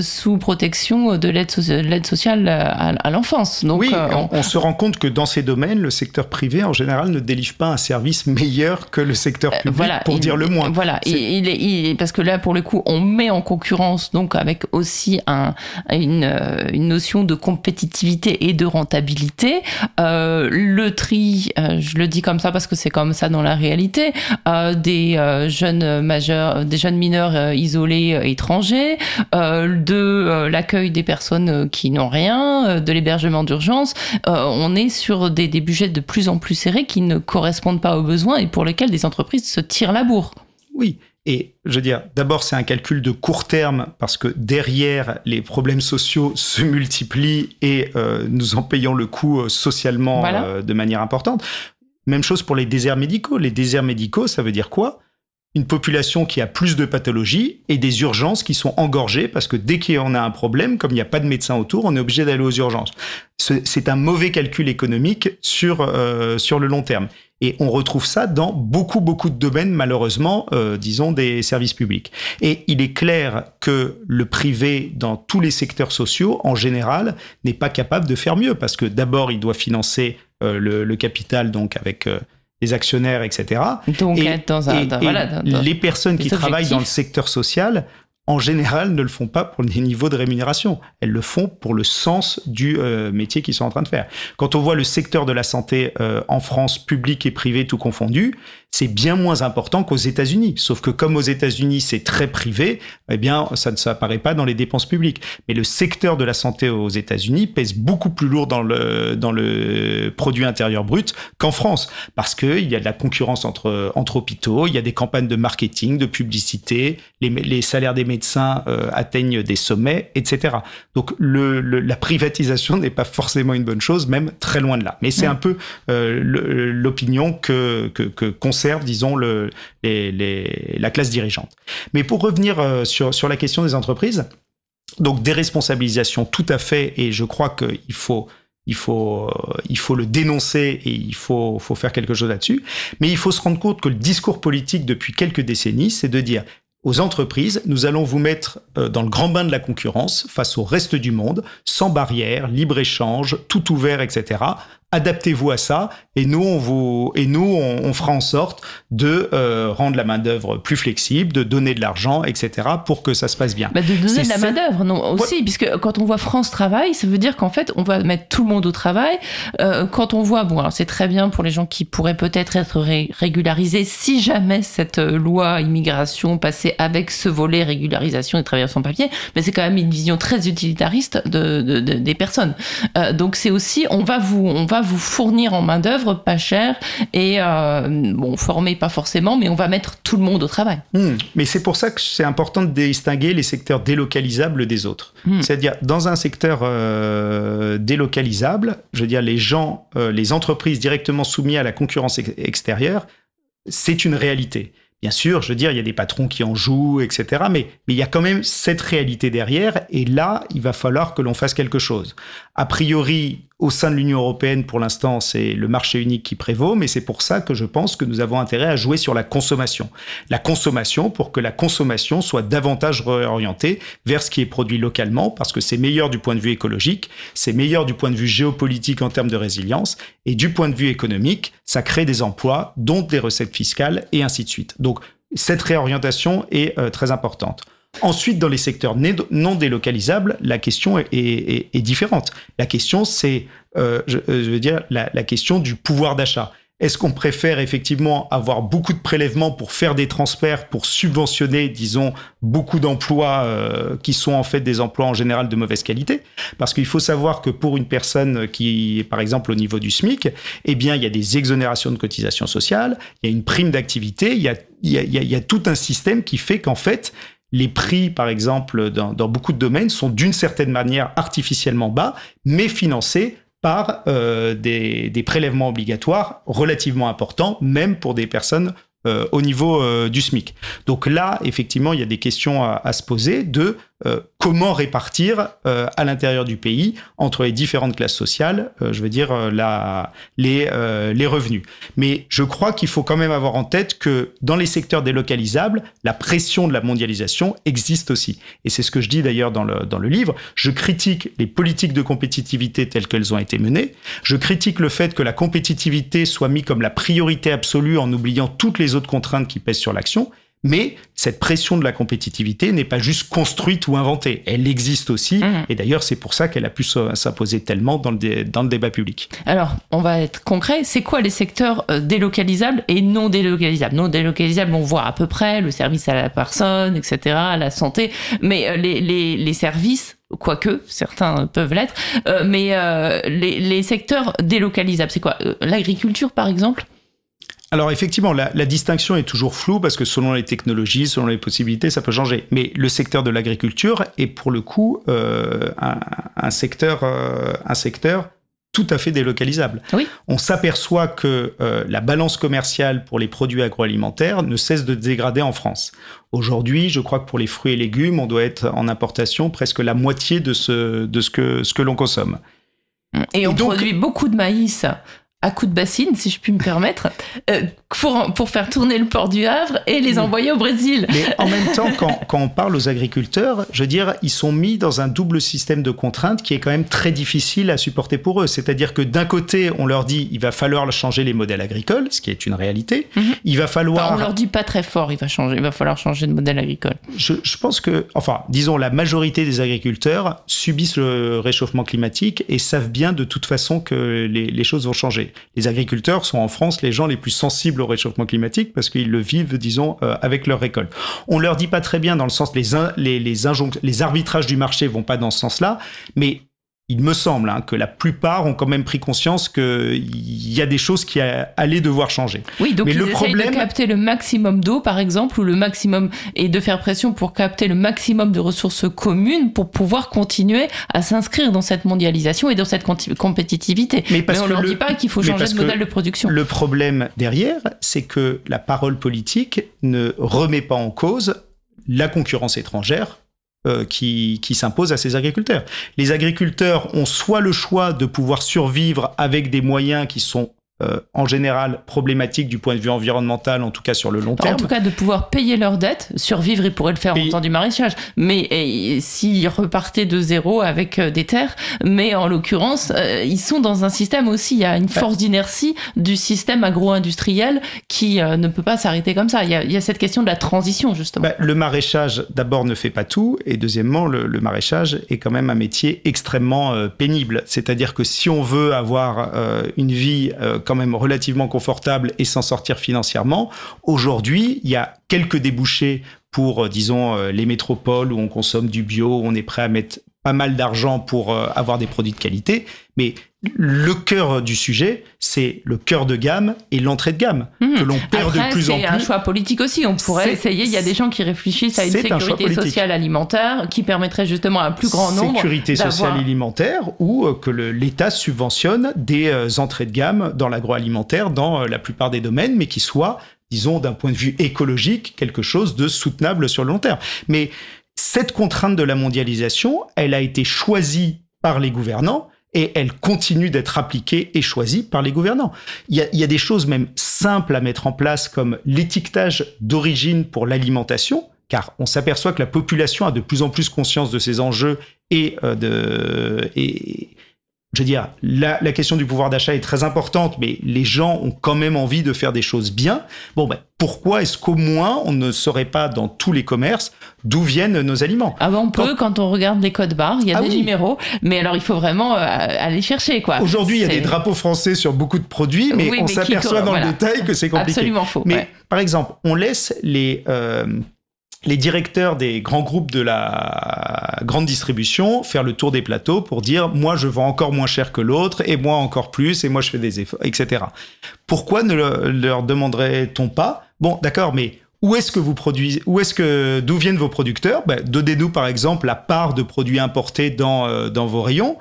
Speaker 1: sous protection de l'aide so sociale à, à l'enfance.
Speaker 2: Donc, oui, on, on, se rend compte que dans ces domaines, le secteur privé en général ne délivre pas un service meilleur que le secteur public, voilà, pour
Speaker 1: il,
Speaker 2: dire le moins.
Speaker 1: Voilà, il, il, parce que là, pour le coup, on met en concurrence, donc avec aussi un, une, une notion de compétitivité et de rentabilité. Euh, le tri, euh, je le dis comme ça parce que c'est comme ça dans la réalité, euh, des jeunes majeurs, des jeunes mineurs isolés étrangers, de l'accueil des personnes qui n'ont rien, de l'hébergement d'urgence. on est sur des budgets de plus en plus serrés qui ne correspondent pas aux besoins et pour lesquels des entreprises se tirent la bourre.
Speaker 2: Oui, et je veux dire, d'abord, c'est un calcul de court terme parce que derrière, les problèmes sociaux se multiplient et euh, nous en payons le coût euh, socialement voilà. euh, de manière importante. Même chose pour les déserts médicaux. Les déserts médicaux, ça veut dire quoi? Une population qui a plus de pathologies et des urgences qui sont engorgées parce que dès qu'on a un problème, comme il n'y a pas de médecin autour, on est obligé d'aller aux urgences. C'est un mauvais calcul économique sur, euh, sur le long terme. Et on retrouve ça dans beaucoup, beaucoup de domaines, malheureusement, euh, disons, des services publics. Et il est clair que le privé, dans tous les secteurs sociaux, en général, n'est pas capable de faire mieux, parce que d'abord, il doit financer euh, le, le, capital, donc avec... Les actionnaires, etc.
Speaker 1: Donc, et, dans un,
Speaker 2: et,
Speaker 1: dans, voilà,
Speaker 2: dans, les personnes qui travaillent dans le secteur social en général, ne le font pas pour des niveaux de rémunération. Elles le font pour le sens du euh, métier qu'ils sont en train de faire. Quand on voit le secteur de la santé euh, en France, public et privé, tout confondu, c'est bien moins important qu'aux États-Unis. Sauf que comme aux États-Unis, c'est très privé, eh bien, ça ne s'apparaît pas dans les dépenses publiques. Mais le secteur de la santé aux États-Unis pèse beaucoup plus lourd dans le, dans le produit intérieur brut qu'en France. Parce qu'il y a de la concurrence entre, entre hôpitaux, il y a des campagnes de marketing, de publicité, les, les salaires des médecins euh, atteignent des sommets, etc. Donc le, le, la privatisation n'est pas forcément une bonne chose, même très loin de là. Mais c'est mmh. un peu euh, l'opinion que, que, que conserve, disons, le, la classe dirigeante. Mais pour revenir euh, sur, sur la question des entreprises, donc déresponsabilisation tout à fait, et je crois qu'il faut il faut, il faut le dénoncer et il faut, faut faire quelque chose là-dessus. Mais il faut se rendre compte que le discours politique depuis quelques décennies, c'est de dire aux entreprises, nous allons vous mettre euh, dans le grand bain de la concurrence face au reste du monde, sans barrière, libre-échange, tout ouvert, etc. adaptez-vous à ça et nous on vous et nous on, fera en sorte de euh, rendre la main d'œuvre plus flexible, de donner de l'argent, etc. pour que ça se passe bien.
Speaker 1: Bah, de donner de la main d'œuvre, non aussi, puisque quand on voit France Travail, ça veut dire qu'en fait on va mettre tout le monde au travail. Euh, quand on voit, bon, alors c'est très bien pour les gens qui pourraient peut-être être régularisés si jamais cette euh, loi immigration passait avec ce volet régularisation des travailleurs sans papier, mais c'est quand même une vision très utilitariste de, de, des personnes. Euh, donc c'est aussi, on va vous, on va vous fournir en main d'œuvre pas cher et euh, bon former pas forcément, mais on va mettre tout le monde au travail.
Speaker 2: Hmm. Mais c'est pour ça que c'est important de distinguer les secteurs délocalisables des autres. Hmm. C'est-à-dire dans un secteur euh, délocalisable, je veux dire les gens, les entreprises directement soumises à la concurrence extérieure, c'est une réalité. Bien sûr, je veux dire, il y a des patrons qui en jouent, etc. Mais, mais il y a quand même cette réalité derrière. Et là, il va falloir que l'on fasse quelque chose. A priori, au sein de l'Union européenne, pour l'instant, c'est le marché unique qui prévaut, mais c'est pour ça que je pense que nous avons intérêt à jouer sur la consommation. La consommation pour que la consommation soit davantage réorientée vers ce qui est produit localement, parce que c'est meilleur du point de vue écologique, c'est meilleur du point de vue géopolitique en termes de résilience, et du point de vue économique, ça crée des emplois, dont des recettes fiscales, et ainsi de suite. Donc, cette réorientation est euh, très importante. Ensuite, dans les secteurs non délocalisables, la question est, différente. La question, c'est, euh, je, veux dire, la, question du pouvoir d'achat. Est-ce qu'on préfère effectivement avoir beaucoup de prélèvements pour faire des transferts, pour subventionner, disons, beaucoup d'emplois euh, qui sont en fait des emplois en général de mauvaise qualité? Parce qu'il faut savoir que pour une personne qui est par exemple au niveau du SMIC, eh bien, il y a des exonérations de cotisations sociales, il y a une prime d'activité, il y a tout un système qui fait qu'en fait, les prix, par exemple, dans, beaucoup de domaines, sont d'une certaine manière artificiellement bas, mais financés par euh, des, prélèvements obligatoires relativement importants, même pour des personnes euh, au niveau euh, du SMIC. Donc là, effectivement, il y a des questions à se poser de euh, comment répartir euh, à l'intérieur du pays entre les différentes classes sociales, euh, je veux dire la, les, les revenus. Mais je crois qu'il faut quand même avoir en tête que dans les secteurs délocalisables, la pression de la mondialisation existe aussi. Et c'est ce que je dis d'ailleurs dans le, dans le livre. Je critique les politiques de compétitivité telles qu'elles ont été menées. Je critique le fait que la compétitivité soit mise comme la priorité absolue en oubliant toutes les autres contraintes qui pèsent sur l'action. Mais cette pression de la compétitivité n'est pas juste construite ou inventée, elle existe aussi, mmh. et d'ailleurs c'est pour ça qu'elle a pu s'imposer tellement dans le, dans le débat public.
Speaker 1: Alors, on va être concret, c'est quoi les secteurs euh, délocalisables et non délocalisables? Non délocalisables, on voit à peu près le service à la personne, etc., la santé, mais euh, les, les, les services quoique certains peuvent l'être, euh, mais les, les, secteurs délocalisables, c'est quoi? L'agriculture par exemple?
Speaker 2: Alors effectivement, la, distinction est toujours floue parce que selon les technologies, selon les possibilités, ça peut changer. Mais le secteur de l'agriculture est pour le coup euh, un, secteur, euh, un secteur tout à fait délocalisable.
Speaker 1: Oui.
Speaker 2: On s'aperçoit que euh, la balance commerciale pour les produits agroalimentaires ne cesse de dégrader en France. Aujourd'hui, je crois que pour les fruits et légumes, on doit être en importation presque la moitié de ce, de ce que, ce que l'on consomme.
Speaker 1: Et on produit beaucoup de maïs à coup de bassine, si je puis me permettre, euh, pour, pour faire tourner le port du Havre et les envoyer au Brésil.
Speaker 2: Mais en même temps, quand, quand, on parle aux agriculteurs, je veux dire, ils sont mis dans un double système de contraintes qui est quand même très difficile à supporter pour eux. C'est-à-dire que d'un côté, on leur dit il va falloir changer les modèles agricoles, ce qui est une réalité. Mhm. Il va falloir.
Speaker 1: Enfin, on leur dit pas très fort, il va changer, il va falloir changer de modèle agricole.
Speaker 2: Je, je pense que, enfin, disons, la majorité des agriculteurs subissent le réchauffement climatique et savent bien de toute façon que les, les choses vont changer les agriculteurs sont en France les gens les plus sensibles au réchauffement climatique parce qu'ils le vivent, disons, euh, avec leur récolte. On leur dit pas très bien dans le sens les, les, les, arbitrages du marché vont pas dans ce sens-là, mais il me semble hein, que la plupart ont quand même pris conscience qu'il y a des choses qui allaient devoir changer.
Speaker 1: Oui, donc Mais ils le problème... de capter le maximum d'eau, par exemple, ou le maximum, et de faire pression pour capter le maximum de ressources communes pour pouvoir continuer à s'inscrire dans cette mondialisation et dans cette compétitivité. Mais, on ne leur dit pas qu'il faut changer de modèle de production.
Speaker 2: Le problème derrière, c'est que la parole politique ne remet pas en cause la concurrence étrangère euh, qui, qui s'impose à ces agriculteurs. Les agriculteurs ont soit le choix de pouvoir survivre avec des moyens qui sont euh, en général problématiques du point de vue environnemental, en tout cas sur le long terme.
Speaker 1: En tout cas, de pouvoir payer leurs dettes, survivre, ils pourraient le faire en faisant du maraîchage. Mais s'ils repartaient de zéro avec euh, des terres, mais en l'occurrence, euh, ils sont dans un système aussi, il y a une bah force d'inertie du système agro-industriel qui ne peut pas s'arrêter comme ça. Il y, a, il y, a, cette question de la transition, justement.
Speaker 2: Bah, le maraîchage, d'abord, ne fait pas tout, et deuxièmement, le, le, maraîchage est quand même un métier extrêmement pénible. C'est-à-dire que si on veut avoir une vie quand même relativement confortable et s'en sortir financièrement. Aujourd'hui, il y a quelques débouchés pour, euh, disons, euh, les métropoles où on consomme du bio, où on est prêt à mettre pas mal d'argent pour euh, avoir des produits de qualité. Mais le cœur du sujet, c'est le cœur de gamme et l'entrée de gamme
Speaker 1: mmh. que l'on perd de plus en plus. C'est un choix politique aussi. On pourrait essayer. Il y a des gens qui réfléchissent à une sécurité sociale alimentaire qui permettrait justement à un plus grand nombre.
Speaker 2: Sécurité sociale alimentaire ou euh, que l'État subventionne des euh, entrées de gamme dans l'agroalimentaire dans la plupart des domaines, mais qui soit disons d'un point de vue écologique, quelque chose de soutenable sur le long terme. Mais cette contrainte de la mondialisation, elle a été choisie par les gouvernants et elle continue d'être appliquée et choisie par les gouvernants. Il y, a, il y, a, des choses même simples à mettre en place comme l'étiquetage d'origine pour l'alimentation, car on s'aperçoit que la population a de plus en plus conscience de ces enjeux et euh, de et, je veux dire, la, la question du pouvoir d'achat est très importante, mais les gens ont quand même envie de faire des choses bien. Bon, ben, pourquoi est-ce qu'au moins on ne saurait pas dans tous les commerces d'où viennent nos aliments
Speaker 1: Ah ben on peut, quand, on regarde les codes barres, il y a ah des numéros, mais alors il faut vraiment euh, aller chercher, quoi.
Speaker 2: Aujourd'hui, il y a des drapeaux français sur beaucoup de produits, mais on s'aperçoit dans le détail que c'est compliqué.
Speaker 1: Absolument faux.
Speaker 2: Mais
Speaker 1: ouais.
Speaker 2: par exemple, on laisse les... Euh, les directeurs des grands groupes de la grande distribution faire le tour des plateaux pour dire moi je vends encore moins cher que l'autre et moi encore plus et moi je fais des efforts, etc. Pourquoi ne leur demanderait-on pas? Bon d'accord mais où est-ce que vous produisez Où est-ce que d'où viennent vos producteurs? Ben, Donnez-nous par exemple la part de produits importés dans euh, dans vos rayons.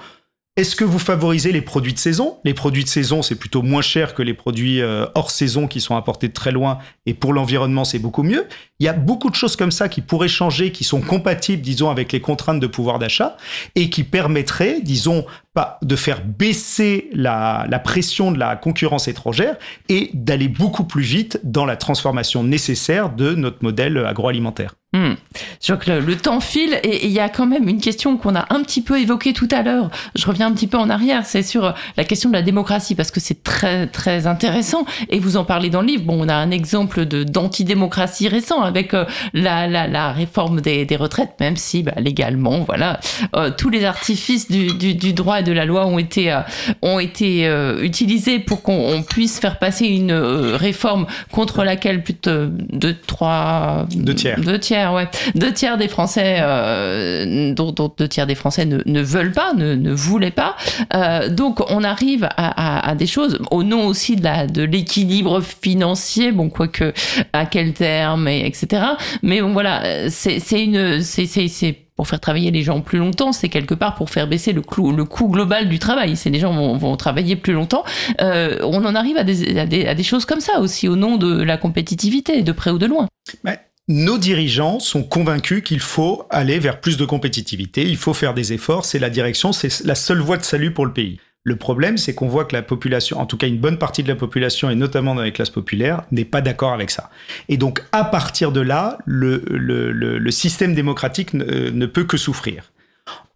Speaker 2: Est-ce que vous favorisez les produits de saison? Les produits de saison, c'est plutôt moins cher que les produits euh, hors saison qui sont importés de très loin et pour l'environnement, c'est beaucoup mieux. Il y a beaucoup de choses comme ça qui pourraient changer, qui sont compatibles, disons, avec les contraintes de pouvoir d'achat et qui permettraient, disons, pas de faire baisser la, pression de la concurrence étrangère et d'aller beaucoup plus vite dans la transformation nécessaire de notre modèle agroalimentaire.
Speaker 1: Hmm. Je vois que le, temps file et il y a quand même une question qu'on a un petit peu évoquée tout à l'heure. Je reviens un petit peu en arrière, c'est sur la question de la démocratie parce que c'est très très intéressant et vous en parlez dans le livre. Bon, on a un exemple d'antidémocratie récent avec euh, la, la, la, réforme des, des, retraites, même si bah, légalement, voilà, euh, tous les artifices du, du, du, droit et de la loi ont été euh, ont été utilisés pour qu'on puisse faire passer une réforme contre laquelle plus de deux trois
Speaker 2: deux tiers
Speaker 1: deux tiers ouais. Deux tiers des Français, euh, dont, dont, deux tiers des Français ne, ne veulent pas, ne, ne voulaient pas. Euh, donc on arrive à, à, à, des choses au nom aussi de la de l'équilibre financier, bon quoique à quel terme et etc. Mais bon voilà, c'est une c'est pour faire travailler les gens plus longtemps, c'est quelque part pour faire baisser le, coût global du travail. C'est les gens vont, travailler plus longtemps. Euh, on en arrive à des, choses comme ça aussi au nom de la compétitivité, de près ou de loin.
Speaker 2: Nos dirigeants sont convaincus qu'il faut aller vers plus de compétitivité, il faut faire des efforts, c'est la direction, c'est la seule voie de salut pour le pays. Le problème, c'est qu'on voit que la population, en tout cas une bonne partie de la population, et notamment dans les classes populaires, n'est pas d'accord avec ça. Et donc, à partir de là, le, système démocratique ne, ne, peut que souffrir.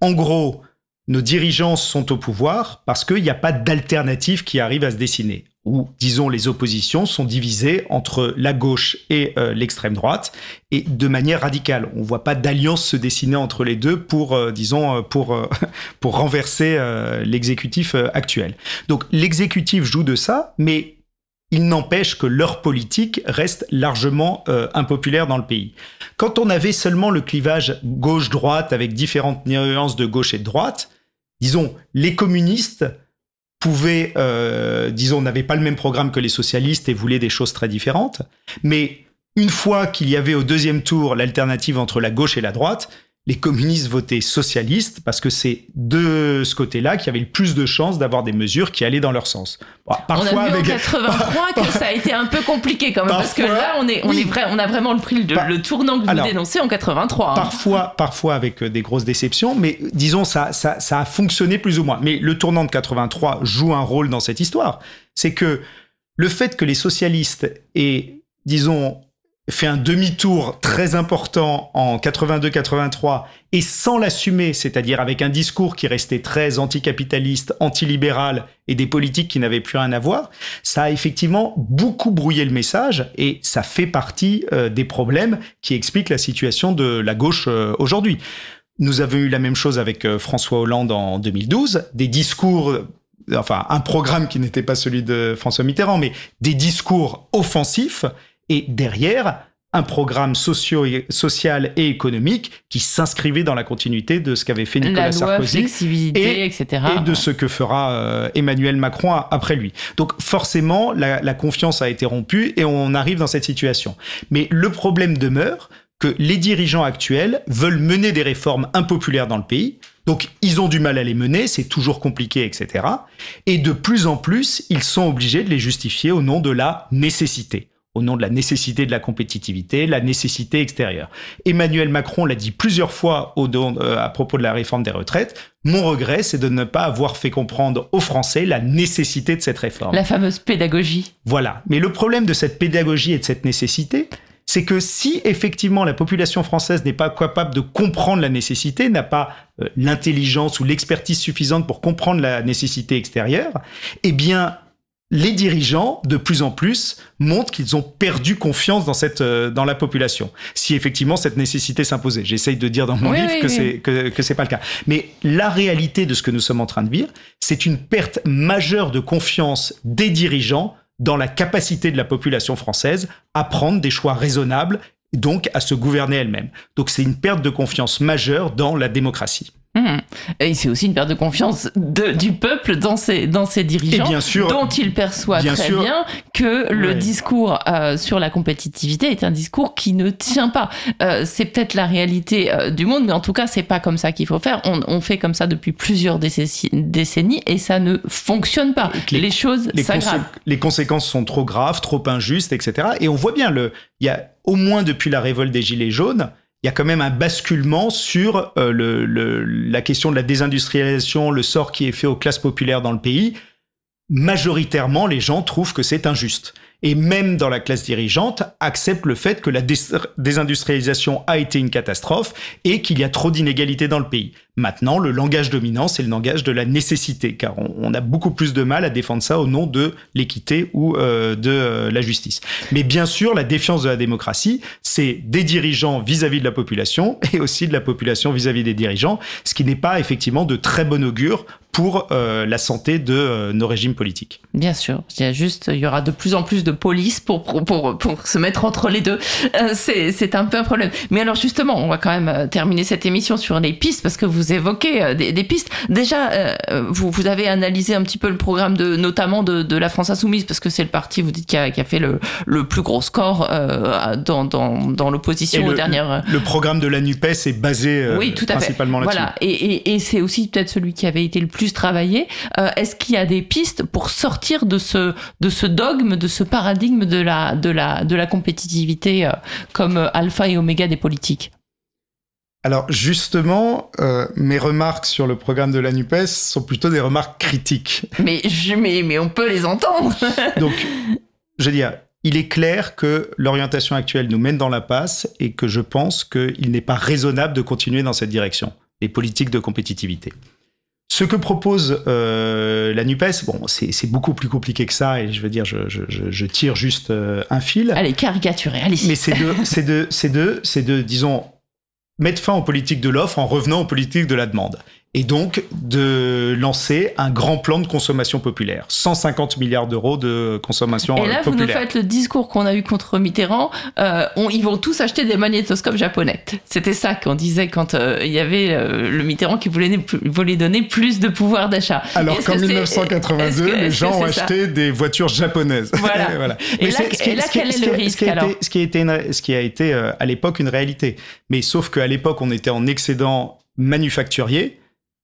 Speaker 2: En gros, nos dirigeants sont au pouvoir parce qu'il n'y a pas d'alternative qui arrive à se dessiner où, disons, les oppositions sont divisées entre la gauche et euh, l'extrême droite, et de manière radicale. On ne voit pas d'alliance se dessiner entre les deux pour, euh, disons, euh, pour, pour renverser l'exécutif actuel. Donc l'exécutif joue de ça, mais il n'empêche que leur politique reste largement impopulaire dans le pays. Quand on avait seulement le clivage gauche-droite avec différentes nuances de gauche et de droite, disons, les communistes pouvaient, euh, disons, n'avaient pas le même programme que les socialistes et voulaient des choses très différentes. Mais une fois qu'il y avait au deuxième tour l'alternative entre la gauche et la droite, les communistes votaient socialistes parce que c'est de ce côté-là qu'il y avait le plus de chances d'avoir des mesures qui allaient dans leur sens.
Speaker 1: parfois on a vu avec... en 83 que ça a été un peu compliqué quand même parce que là on est on est vrai on a vraiment le prix le tournant que vous dénoncez en 83.
Speaker 2: Hein. Parfois parfois avec euh, des grosses déceptions mais disons ça, ça ça a fonctionné plus ou moins. Mais le tournant de 83 joue un rôle dans cette histoire. C'est que le fait que les socialistes aient disons fait un demi-tour très important en 82-83 et sans l'assumer, c'est-à-dire avec un discours qui restait très anticapitaliste, antilibéral et des politiques qui n'avaient plus rien à voir, ça a effectivement beaucoup brouillé le message et ça fait partie euh, des problèmes qui expliquent la situation de la gauche euh, aujourd'hui. Nous avons eu la même chose avec euh, François Hollande en 2012, des discours enfin un programme qui n'était pas celui de François Mitterrand, mais des discours offensifs et derrière un programme socio social et économique qui s'inscrivait dans la continuité de ce qu'avait fait Nicolas Sarkozy
Speaker 1: et, etc.
Speaker 2: et de ce que fera euh, Emmanuel Macron après lui. Donc forcément, la, la confiance a été rompue et on arrive dans cette situation. Mais le problème demeure que les dirigeants actuels veulent mener des réformes impopulaires dans le pays, donc ils ont du mal à les mener, c'est toujours compliqué, etc. Et de plus en plus, ils sont obligés de les justifier au nom de la nécessité au nom de la nécessité de la compétitivité, la nécessité extérieure. Emmanuel Macron l'a dit plusieurs fois au, euh, à propos de la réforme des retraites. Mon regret, c'est de ne pas avoir fait comprendre aux Français la nécessité de cette réforme.
Speaker 1: La fameuse pédagogie.
Speaker 2: Voilà. Mais le problème de cette pédagogie et de cette nécessité, c'est que si effectivement la population française n'est pas capable de comprendre la nécessité, n'a pas euh, l'intelligence ou l'expertise suffisante pour comprendre la nécessité extérieure, eh bien les dirigeants, de plus en plus, montrent qu'ils ont perdu confiance dans cette euh, dans la population. Si effectivement cette nécessité s'imposait, j'essaye de dire dans mon livre que c'est que, que c'est pas le cas. Mais la réalité de ce que nous sommes en train de vivre, c'est une perte majeure de confiance des dirigeants dans la capacité de la population française à prendre des choix raisonnables, donc à se gouverner elle-même. Donc c'est une perte de confiance majeure dans la démocratie.
Speaker 1: Mmh. Et c'est aussi une perte de confiance de, du peuple dans ses, dans ses dirigeants,
Speaker 2: bien sûr,
Speaker 1: dont il perçoit très bien que le discours euh, sur la compétitivité est un discours qui ne tient pas. Euh, c'est peut-être la réalité euh, du monde, mais en tout cas, c'est pas comme ça qu'il faut faire. On, on, fait comme ça depuis plusieurs décennies et ça ne fonctionne pas. Les, les, choses s'aggravent.
Speaker 2: Les conséquences sont trop graves, trop injustes, etc. Et on voit bien, il y a au moins depuis la révolte des Gilets jaunes, il y a quand même un basculement sur euh, la question de la désindustrialisation, le sort qui est fait aux classes populaires dans le pays. Majoritairement, les gens trouvent que c'est injuste et même dans la classe dirigeante, accepte le fait que la désindustrialisation a été une catastrophe et qu'il y a trop d'inégalités dans le pays. Maintenant, le langage dominant, c'est le langage de la nécessité, car on, a beaucoup plus de mal à défendre ça au nom de l'équité ou euh, de euh, la justice. Mais bien sûr, la défiance de la démocratie, c'est des dirigeants vis-à-vis de la population et aussi de la population vis-à-vis des dirigeants, ce qui n'est pas effectivement de très bon augure pour euh, la santé de nos régimes politiques.
Speaker 1: Bien sûr, il y a juste, il y aura de plus en plus de police pour, pour, pour, se mettre entre les deux. Euh, c'est un peu un problème. Mais alors justement, on va quand même euh, terminer cette émission sur les pistes parce que vous évoquez euh, des, pistes. Déjà, vous, vous avez analysé un petit peu le programme de notamment de, de la France Insoumise parce que c'est le parti, vous dites, qui a, qui a fait le, le, plus gros score dans, dans, dans l'opposition aux dernières...
Speaker 2: Le programme de la NUPES est basé oui, tout à principalement là-dessus.
Speaker 1: Voilà, et, et, et c'est aussi peut-être celui qui avait été le plus travaillé. Est-ce qu'il y a des pistes pour sortir de ce, de ce dogme, de ce paradigme de la, de la, de la compétitivité euh, comme euh, alpha et oméga des politiques?
Speaker 2: Alors justement, euh, mes remarques sur le programme de la NUPES sont plutôt des remarques critiques.
Speaker 1: Mais, je, mais, mais on peut les entendre.
Speaker 2: Donc, je veux dire, il est clair que l'orientation actuelle nous mène dans la passe et que je pense qu'il n'est pas raisonnable de continuer dans cette direction, les politiques de compétitivité. Ce que propose euh, la NUPES, bon, c'est beaucoup plus compliqué que ça, et je veux dire, je, je, je tire juste euh, un fil.
Speaker 1: Allez, caricaturé, allez.
Speaker 2: Mais c'est de, c'est de, c'est de, c'est de, disons, mettre fin aux politiques de l'offre en revenant aux politiques de la demande. Et donc de lancer un grand plan de consommation populaire. 150 milliards d'euros de consommation populaire.
Speaker 1: Et là, vous nous faites le discours qu'on a eu contre Mitterrand, euh, on, ils vont tous acheter des magnétoscopes japonais. C'était ça qu'on disait quand euh, il y avait euh, le Mitterrand qui voulait, voulait, donner plus de pouvoir d'achat.
Speaker 2: Alors qu'en 1982, les gens ont acheté des voitures japonaises.
Speaker 1: Voilà. voilà. Et, là, quel est le risque alors
Speaker 2: Ce qui a été, ce qui a été à l'époque une réalité. Mais sauf qu'à l'époque, on était en excédent manufacturier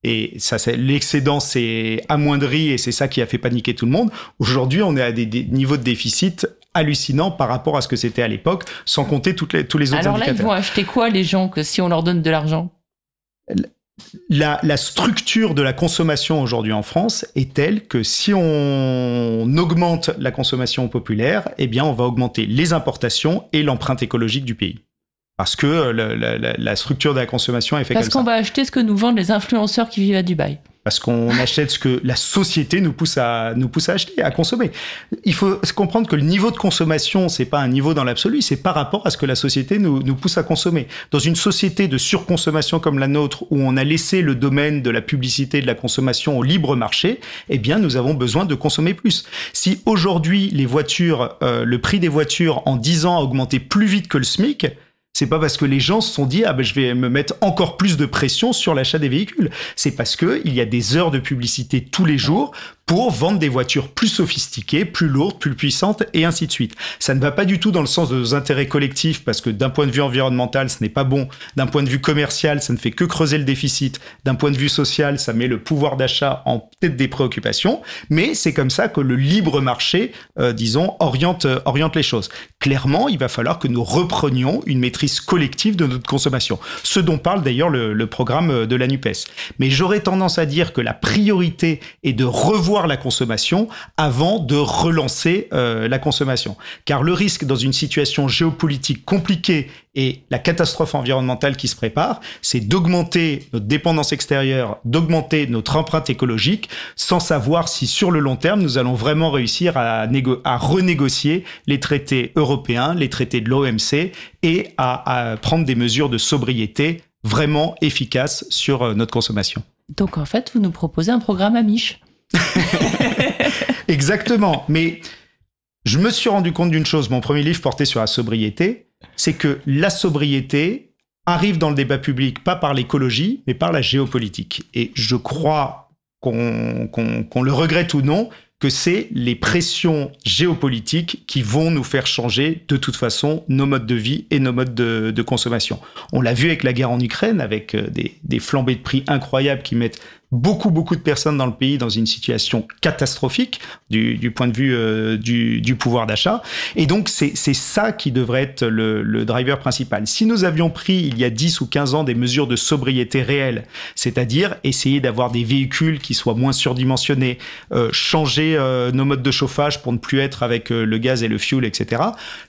Speaker 2: et ça, l'excédent s'est amoindri et c'est ça qui a fait paniquer tout le monde. Aujourd'hui, on est à des, niveaux de déficit hallucinants par rapport à ce que c'était à l'époque, sans compter toutes les, tous les autres
Speaker 1: Alors
Speaker 2: là,
Speaker 1: ils vont acheter quoi les gens que si on leur donne de l'argent?
Speaker 2: La, la, structure de la consommation aujourd'hui en France est telle que si on augmente la consommation populaire, eh bien, on va augmenter les importations et l'empreinte écologique du pays. Parce que la, structure de la consommation est faite. Parce qu'on
Speaker 1: va acheter ce que nous vendent les influenceurs qui vivent à Dubaï.
Speaker 2: Parce qu'on achète ce que la société nous pousse à nous pousse à acheter, à consommer. Il faut comprendre que le niveau de consommation, c'est pas un niveau dans l'absolu, c'est par rapport à ce que la société nous, nous pousse à consommer. Dans une société de surconsommation comme la nôtre, où on a laissé le domaine de la publicité et de la consommation au libre marché, eh bien, nous avons besoin de consommer plus. Si aujourd'hui les voitures, euh, le prix des voitures en 10 ans a augmenté plus vite que le SMIC, c'est pas parce que les gens se sont dit ah ben je vais me mettre encore plus de pression sur l'achat des véhicules. C'est parce que il y a des heures de publicité tous les jours pour vendre des voitures plus sophistiquées, plus lourdes, plus puissantes et ainsi de suite. Ça ne va pas du tout dans le sens de nos intérêts collectifs parce que d'un point de vue environnemental, ce n'est pas bon. D'un point de vue commercial, ça ne fait que creuser le déficit. D'un point de vue social, ça met le pouvoir d'achat en tête des préoccupations. Mais c'est comme ça que le libre marché, euh, disons, euh, oriente les choses. Clairement, il va falloir que nous reprenions une maîtrise collective de notre consommation. Ce dont parle d'ailleurs le, le programme euh, de la NUPES. Mais j'aurais tendance à dire que la priorité est de revoir la consommation avant de relancer euh, la consommation. Car le risque dans une situation géopolitique compliquée et la catastrophe environnementale qui se prépare, c'est d'augmenter notre dépendance extérieure, d'augmenter notre empreinte écologique, sans savoir si sur le long terme, nous allons vraiment réussir à, à renégocier les traités européens, les traités de l'OMC et à, à prendre des mesures de sobriété vraiment efficaces sur euh, notre consommation.
Speaker 1: Donc en fait, vous nous proposez un programme à miche.
Speaker 2: Exactement. Mais je me suis rendu compte d'une chose. Mon premier livre portait sur la sobriété. C'est que la sobriété arrive dans le débat public pas par l'écologie, mais par la géopolitique. Et je crois qu'on le regrette ou non, que c'est les pressions géopolitiques qui vont nous faire changer de toute façon nos modes de vie et nos modes de, consommation. On l'a vu avec la guerre en Ukraine, avec euh, des, des flambées de prix incroyables qui mettent beaucoup, beaucoup de personnes dans le pays dans une situation catastrophique du, point de vue euh, du, pouvoir d'achat. Et donc, c'est ça qui devrait être le, driver principal. Si nous avions pris, il y a 10 ou 15 ans, des mesures de sobriété réelles, c'est-à-dire essayer d'avoir des véhicules qui soient moins surdimensionnés, euh, changer euh, nos modes de chauffage pour ne plus être avec le gaz et le fuel, etc.,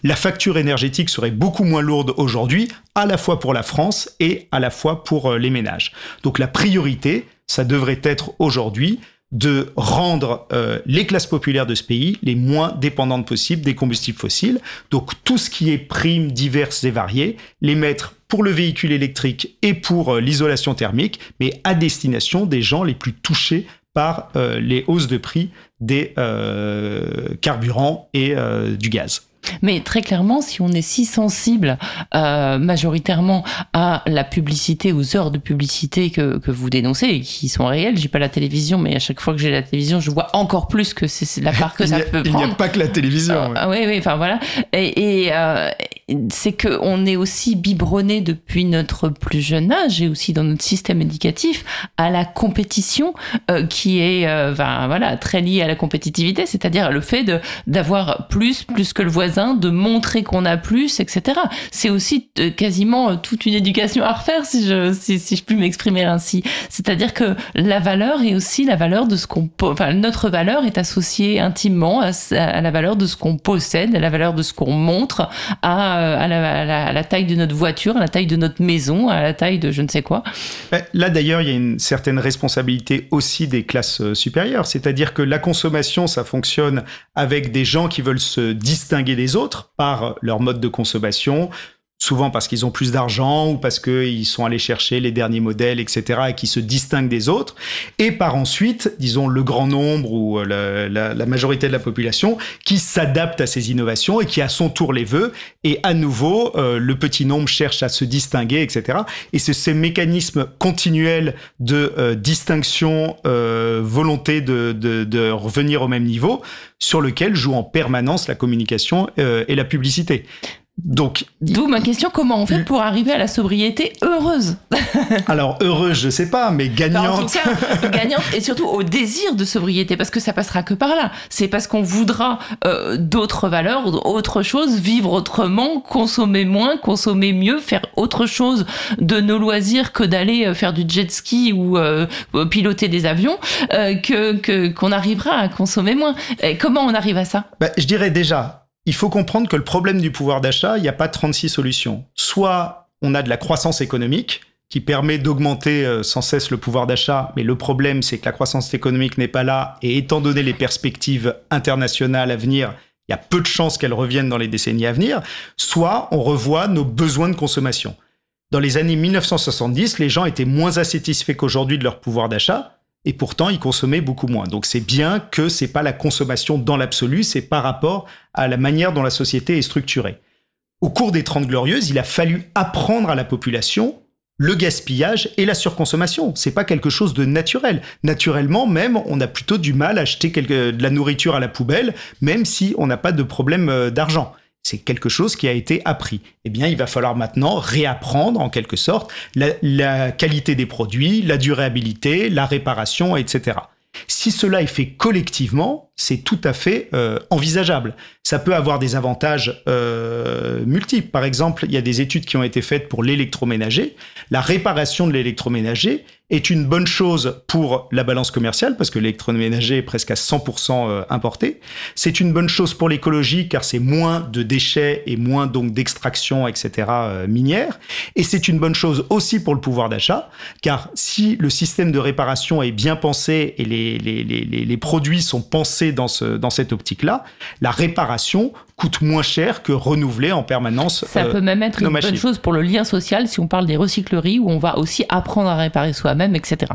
Speaker 2: la facture énergétique serait beaucoup moins lourde aujourd'hui, à la fois pour la France et à la fois pour les ménages. Donc, la priorité, ça devrait être aujourd'hui de rendre euh, les classes populaires de ce pays les moins dépendantes possibles des combustibles fossiles. Donc tout ce qui est primes diverses et variées, les mettre pour le véhicule électrique et pour euh, l'isolation thermique, mais à destination des gens les plus touchés par euh, les hausses de prix des carburants et du gaz.
Speaker 1: Mais très clairement, si on est si sensible euh, majoritairement à la publicité, aux heures de publicité que, que vous dénoncez et qui sont réelles, j'ai pas la télévision, mais à chaque fois que j'ai la télévision, je vois encore plus que c'est la part que ça peut prendre.
Speaker 2: Il n'y a pas que la télévision.
Speaker 1: Ah, oui, oui, enfin voilà. Et, et euh, c'est que on est aussi biberonné depuis notre plus jeune âge et aussi dans notre système éducatif à la compétition euh, qui est, euh, ben, voilà, très liée à la compétitivité, c'est-à-dire le fait de d'avoir plus, plus que le voisin de montrer qu'on a plus, etc. C'est aussi euh, quasiment euh, toute une éducation à refaire, si je, si, je puis m'exprimer ainsi. C'est-à-dire que la valeur est aussi la valeur de ce qu'on... Enfin, notre valeur est associée intimement à, la valeur de ce qu'on possède, à la valeur de ce qu'on montre, à, euh, à, la, à, la, taille de notre voiture, à la taille de notre maison, à la taille de je ne sais quoi.
Speaker 2: Là, d'ailleurs, il y a une certaine responsabilité aussi des classes supérieures. C'est-à-dire que la consommation, ça fonctionne avec des gens qui veulent se distinguer des autres par leur mode de consommation, souvent parce qu'ils ont plus d'argent ou parce qu'ils sont allés chercher les derniers modèles, etc., et qui se distinguent des autres, et par ensuite, disons, le grand nombre ou euh, la, majorité de la population qui s'adapte à ces innovations et qui à son tour les veut, et à nouveau, euh, le petit nombre cherche à se distinguer, etc. Et c'est ces mécanismes continuels de euh, distinction, volonté de, de, revenir au même niveau, sur lequel joue en permanence la communication et la publicité.
Speaker 1: Donc, d'où ma question comment on fait pour arriver à la sobriété heureuse
Speaker 2: Alors heureuse, je sais pas, mais gagnante. en tout
Speaker 1: cas, gagnante et surtout au désir de sobriété, parce que ça passera que par là. C'est parce qu'on voudra euh, d'autres valeurs, autre chose, vivre autrement, consommer moins, consommer mieux, faire autre chose de nos loisirs que d'aller euh, faire du jet ski ou euh, piloter des avions, que qu'on arrivera à consommer moins. Et comment on arrive à ça?
Speaker 2: Bah, Je dirais déjà il faut comprendre que le problème du pouvoir d'achat, il n'y a pas 36 solutions. Soit on a de la croissance économique qui permet d'augmenter euh, sans cesse le pouvoir d'achat, mais le problème c'est que la croissance économique n'est pas là, et étant donné les perspectives internationales à venir, il y a peu de chances qu'elles reviennent dans les décennies à venir, soit on revoit nos besoins de consommation. Dans les années 1970, les gens étaient moins insatisfaits qu'aujourd'hui de leur pouvoir d'achat, et pourtant ils consommaient beaucoup moins. Donc c'est bien que c'est pas la consommation dans l'absolu, c'est par rapport à la manière dont la société est structurée. Au cours des Trente Glorieuses, il a fallu apprendre à la population le gaspillage et la surconsommation. C'est pas quelque chose de naturel. Naturellement, même, on a plutôt du mal à acheter de la nourriture à la poubelle, même si on n'a pas de problème euh, d'argent c'est quelque chose qui a été appris. Eh bien, il va falloir maintenant réapprendre en quelque sorte la, qualité des produits, la durabilité, la réparation, etc. Si cela est fait collectivement, c'est tout à fait euh, envisageable. Ça peut avoir des avantages euh, multiples. Par exemple, il y a des études qui ont été faites pour l'électroménager. La réparation de l'électroménager est une bonne chose pour la balance commerciale parce que l'électroménager est presque à 100% euh, importé. C'est une bonne chose pour l'écologie car c'est moins de déchets et moins donc d'extraction, etc. Minière. Et c'est une bonne chose aussi pour le pouvoir d'achat car si le système de réparation est bien pensé et les, les, les, les produits sont pensés dans, ce, dans cette optique-là, la réparation coûte moins cher que renouveler en permanence.
Speaker 1: Ça euh, peut même être une bonne chose pour le lien social si on parle des recycleries où on va aussi apprendre à réparer soi-même, etc.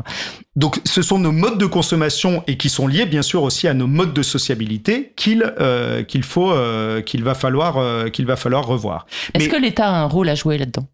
Speaker 2: Donc ce sont nos modes de consommation et qui sont liés bien sûr aussi à nos modes de sociabilité qu'il euh, qu'il faut euh, qu'il va falloir qu'il va falloir revoir.
Speaker 1: Est-ce que l'État a un rôle à jouer là-dedans?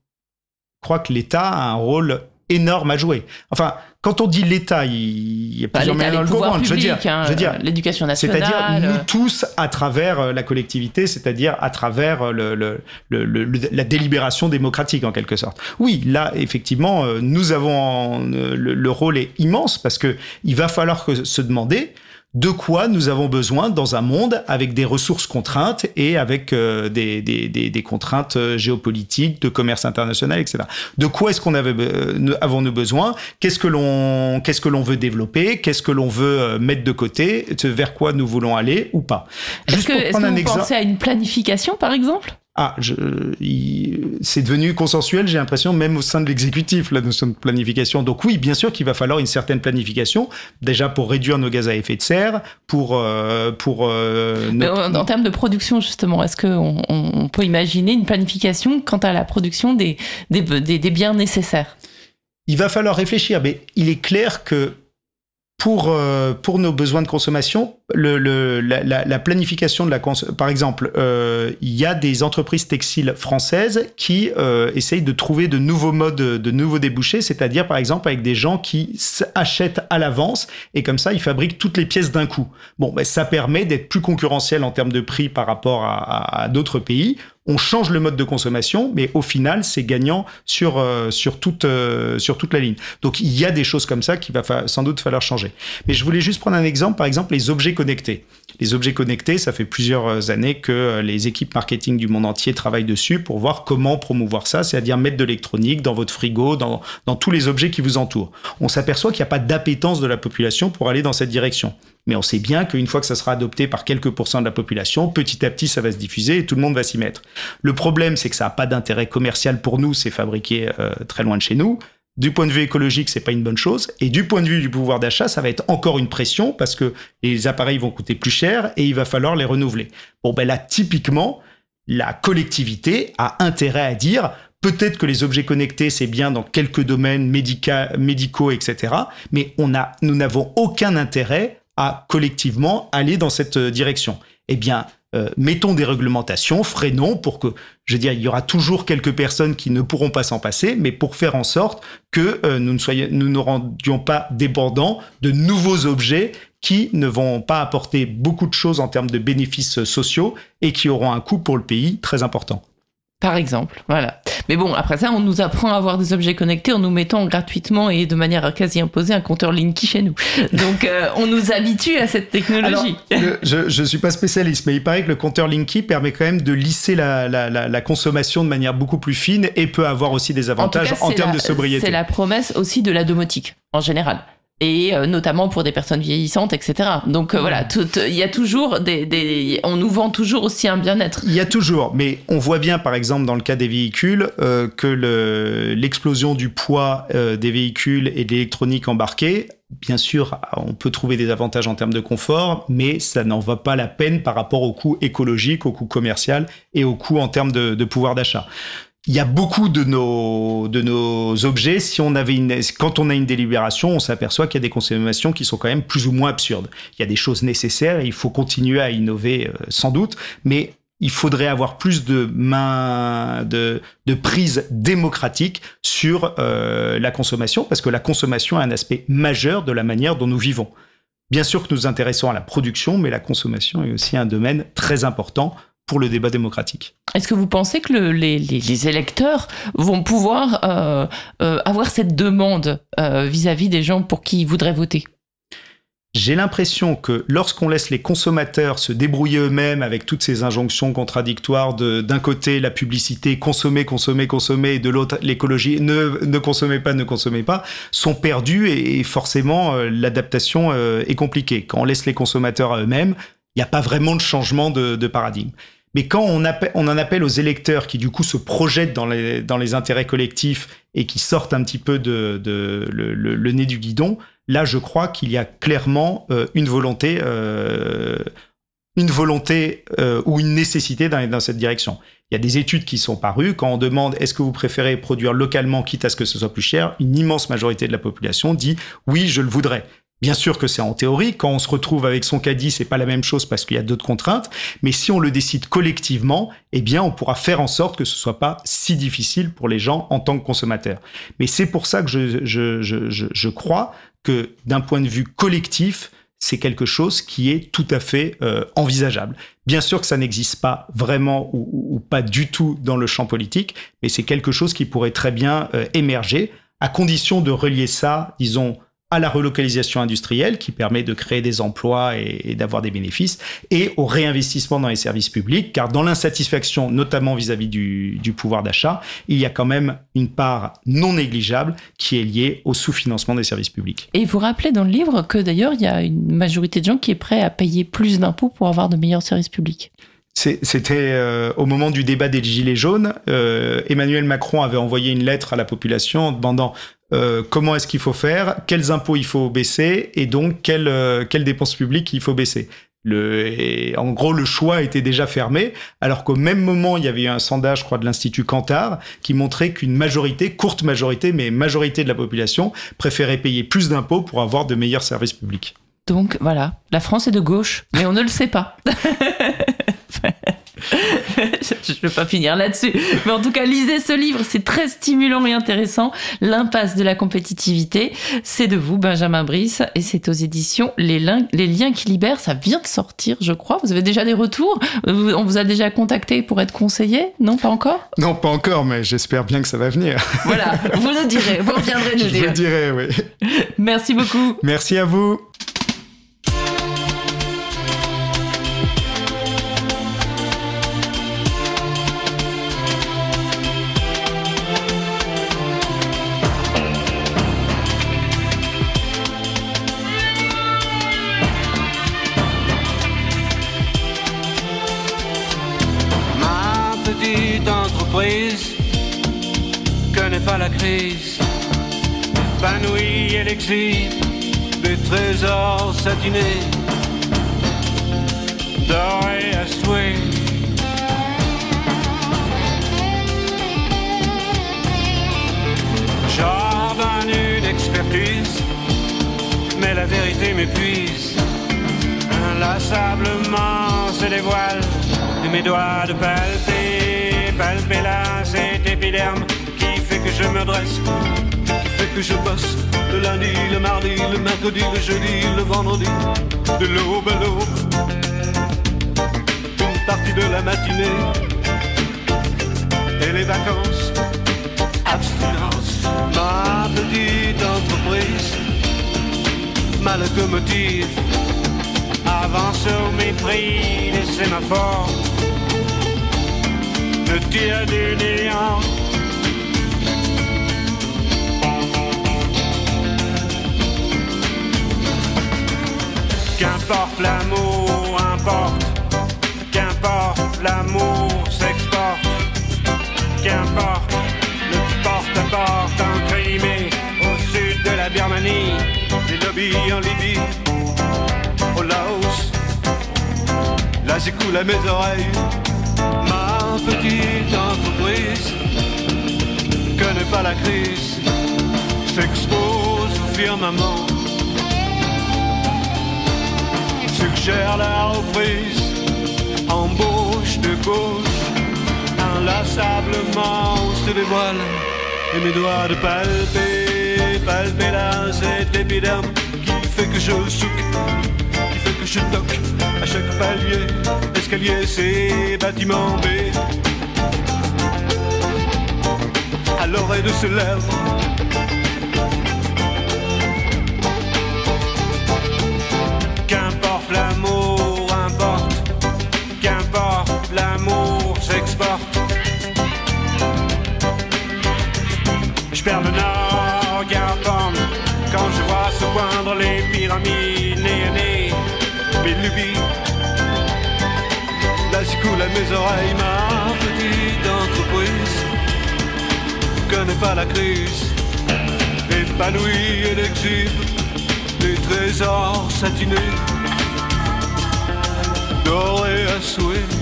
Speaker 2: Je crois que l'État a un rôle énorme à jouer. Enfin, quand on dit l'État, il y a
Speaker 1: plusieurs
Speaker 2: manières de le
Speaker 1: comprendre. Je veux dire, hein, l'éducation nationale.
Speaker 2: C'est-à-dire nous tous à travers euh, la collectivité, c'est-à-dire à travers euh, le, le, le, la délibération démocratique en quelque sorte. Oui, là effectivement, euh, nous avons le, rôle est immense parce que il va falloir se demander de quoi nous avons besoin dans un monde avec des ressources contraintes et avec euh, des, des, des, contraintes euh, géopolitiques, de commerce international, etc. De quoi est-ce qu'on avait euh, avons-nous besoin? Qu'est-ce que l'on qu'est-ce que l'on veut développer? Qu'est-ce que l'on veut mettre de côté? Vers quoi nous voulons aller ou pas?
Speaker 1: Est-ce que, est que vous pensez à une planification, par exemple?
Speaker 2: Ah, c'est devenu consensuel, j'ai l'impression, même au sein de l'exécutif, la notion de planification. Donc oui, bien sûr qu'il va falloir une certaine planification, déjà pour réduire nos gaz à effet de serre, pour... Euh, pour
Speaker 1: euh, en, termes de production, justement, est-ce qu'on on peut imaginer une planification quant à la production des, des, des biens nécessaires?
Speaker 2: Il va falloir réfléchir, mais il est clair que pour, euh, pour nos besoins de consommation, le, le, la, la, planification de la par exemple, euh, il y a des entreprises textiles françaises qui euh, essayent de trouver de nouveaux modes, de nouveaux débouchés, c'est-à-dire par exemple avec des gens qui achètent à l'avance et comme ça ils fabriquent toutes les pièces d'un coup. Bon, ben, ça permet d'être plus concurrentiel en termes de prix par rapport à, à d'autres pays on change le mode de consommation, mais au final, c'est gagnant sur, euh, sur, toute, euh, sur toute la ligne. Donc, il y a des choses comme ça qu'il va sans doute falloir changer. Mais je voulais juste prendre un exemple, par exemple, les objets connectés. Les objets connectés, ça fait plusieurs années que les équipes marketing du monde entier travaillent dessus pour voir comment promouvoir ça, c'est-à-dire mettre de l'électronique dans votre frigo, dans, dans tous les objets qui vous entourent. On s'aperçoit qu'il n'y a pas d'appétence de la population pour aller dans cette direction. Mais on sait bien qu'une fois que ça sera adopté par quelques pourcents de la population, petit à petit, ça va se diffuser et tout le monde va s'y mettre. Le problème, c'est que ça n'a pas d'intérêt commercial pour nous, c'est fabriqué euh, très loin de chez nous. Du point de vue écologique, c'est pas une bonne chose. Et du point de vue du pouvoir d'achat, ça va être encore une pression parce que les appareils vont coûter plus cher et il va falloir les renouveler. Bon, ben là, typiquement, la collectivité a intérêt à dire Peut-être que les objets connectés, c'est bien dans quelques domaines médicaux, etc. Mais on a, nous n'avons aucun intérêt collectivement aller dans cette euh, direction. Eh bien, euh, mettons des réglementations, freinons pour que, je veux dire, il y aura toujours quelques personnes qui ne pourront pas s'en passer, mais pour faire en sorte que euh, nous, ne soyons, nous ne rendions pas débordants de nouveaux objets qui ne vont pas apporter beaucoup de choses en termes de bénéfices sociaux et qui auront un coût pour le pays très important.
Speaker 1: Par exemple, voilà. Mais bon, après ça, on nous apprend à avoir des objets connectés en nous mettant gratuitement et de manière quasi imposée un compteur Linky chez nous. Donc, euh, on nous habitue à cette technologie.
Speaker 2: je ne suis pas spécialiste, mais il paraît que le compteur Linky permet quand même de lisser la, la, la, consommation de manière beaucoup plus fine et peut avoir aussi des avantages en, termes de sobriété.
Speaker 1: C'est la promesse aussi de la domotique, en général et euh, notamment pour des personnes vieillissantes, etc. Donc euh, voilà, il y a toujours des, des, on nous vend toujours aussi un bien-être.
Speaker 2: Il y a toujours, mais on voit bien, par exemple, dans le cas des véhicules, euh, que l'explosion du poids des véhicules et de l'électronique embarquée, bien sûr, on peut trouver des avantages en termes de confort, mais ça n'en va pas la peine par rapport au coût écologique, au coût commercial et au coût en termes de, de pouvoir d'achat il y a beaucoup de nos, de nos objets, si on avait une, quand on a une délibération, on s'aperçoit qu'il y a des consommations qui sont quand même plus ou moins absurdes. Il y a des choses nécessaires et il faut continuer à innover euh, sans doute, mais il faudrait avoir plus de main, de, de prise démocratique sur euh, la consommation, parce que la consommation est un aspect majeur de la manière dont nous vivons. Bien sûr que nous nous intéressons à la production, mais la consommation est aussi un domaine très important pour le débat démocratique.
Speaker 1: Est-ce que vous pensez que les, électeurs vont pouvoir euh, euh, avoir cette demande euh, vis-à-vis des gens pour qui ils voudraient voter?
Speaker 2: J'ai l'impression que lorsqu'on laisse les consommateurs se débrouiller eux-mêmes avec toutes ces injonctions contradictoires de d'un côté la publicité consommer consommer consommer et de l'autre l'écologie ne ne consommez pas ne consommez pas sont perdus et, forcément l'adaptation est compliquée. Quand on laisse les consommateurs à eux-mêmes, il n'y a pas vraiment de changement de paradigme. Mais quand on, on, en appelle aux électeurs qui du coup se projettent dans les, intérêts collectifs et qui sortent un petit peu de, le, nez du guidon, là je crois qu'il y a clairement euh, une volonté, euh, une volonté euh, ou une nécessité dans, dans cette direction. Il y a des études qui sont parues. Quand on demande est-ce que vous préférez produire localement quitte à ce que ce soit plus cher, une immense majorité de la population dit oui, je le voudrais. Bien sûr que c'est en théorie. Quand on se retrouve avec son caddie, c'est pas la même chose parce qu'il y a d'autres contraintes. Mais si on le décide collectivement, eh bien, on pourra faire en sorte que ce soit pas si difficile pour les gens en tant que consommateurs. Mais c'est pour ça que je, je, je, je crois que d'un point de vue collectif, c'est quelque chose qui est tout à fait euh, envisageable. Bien sûr que ça n'existe pas vraiment ou, ou, pas du tout dans le champ politique, mais c'est quelque chose qui pourrait très bien euh, émerger, à condition de relier ça, disons, à la relocalisation industrielle qui permet de créer des emplois et, d'avoir des bénéfices, et au réinvestissement dans les services publics, car dans l'insatisfaction, notamment vis-à-vis du, du, pouvoir d'achat, il y a quand même une part non négligeable qui est liée au sous-financement des services publics.
Speaker 1: Et vous rappelez dans le livre que d'ailleurs, il y a une majorité de gens qui est prêt à payer plus d'impôts pour avoir de meilleurs services publics.
Speaker 2: C'était euh, au moment du débat des Gilets jaunes. Euh, Emmanuel Macron avait envoyé une lettre à la population demandant euh, comment est-ce qu'il faut faire, quels impôts il faut baisser et donc quelles, dépenses publiques il faut baisser. En gros, le choix était déjà fermé, alors qu'au même moment, il y avait eu un sondage, je crois, de l'Institut Cantar, qui montrait qu'une majorité, courte majorité, mais majorité de la population, préférait payer plus d'impôts pour avoir de meilleurs services publics.
Speaker 1: Donc voilà, la France est de gauche, mais on ne le sait pas. je ne vais pas finir là-dessus. Mais en tout cas, lisez ce livre, c'est très stimulant et intéressant. L'impasse de la compétitivité, c'est de vous, Benjamin Brice, et c'est aux éditions Les, Les, Liens qui libèrent. Ça vient de sortir, je crois. Vous avez déjà des retours? On vous a déjà contacté pour être conseillé? Non, pas encore?
Speaker 2: Non, pas encore, mais j'espère bien que ça va venir.
Speaker 1: Voilà, vous nous direz, vous reviendrez nous dire.
Speaker 2: Je vous dirai, oui.
Speaker 1: Merci beaucoup.
Speaker 2: Merci à vous.
Speaker 8: surprise que n'est pas la crise. Panoui et l'exil des trésors satinés, dorés à souhait. Jardin une expertise, mais la vérité m'épuise. Inlassablement se dévoile de mes doigts de palper palper là cet épiderme qui fait que je me dresse, qui fait que je bosse. Le lundi, le mardi, le mercredi, le jeudi, le vendredi, de l'aube à l'aube, une partie de la matinée et les vacances, abstinence, ma petite entreprise, ma locomotive. Avance au mépris des sémaphores, le tir du néant. Qu'importe l'amour, importe, qu'importe l'amour s'exporte, qu'importe le porte-à-porte en Crimée, au sud de la Birmanie, des lobbies en Libye au Laos. Là j'écoule à mes oreilles petite entreprise. Connaît pas la crise, s'expose au firmament. Suggère la reprise, embauche de gauche, inlassablement se dévoile. Et mes doigts de palper, palper là cet épiderme qui fait que je souque que je toque à chaque palier, escalier, c'est bâtiment B. À l'oreille de ce lèvre. Qu'importe l'amour, importe, qu'importe l'amour s'exporte. Je perds le nord, garde quand je vois se poindre les pyramides lubies. Là coule à mes oreilles ma petite entreprise. Connais pas la crise, épanouie et exhibe les trésors satinés, dorés à souhait.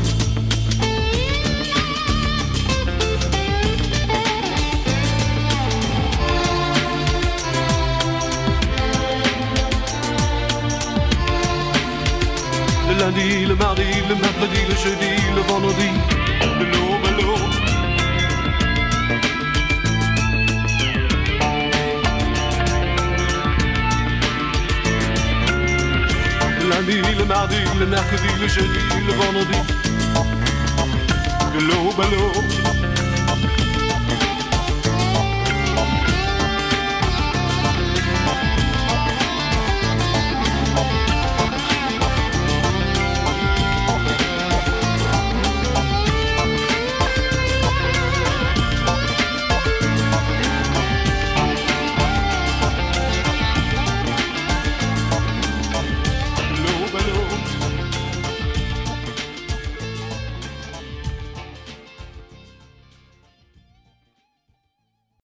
Speaker 8: Lundi, le mardi, le mercredi, le jeudi, le vendredi, de l'aube à lundi, le mardi, le mercredi, le jeudi, le vendredi, de l'aube à.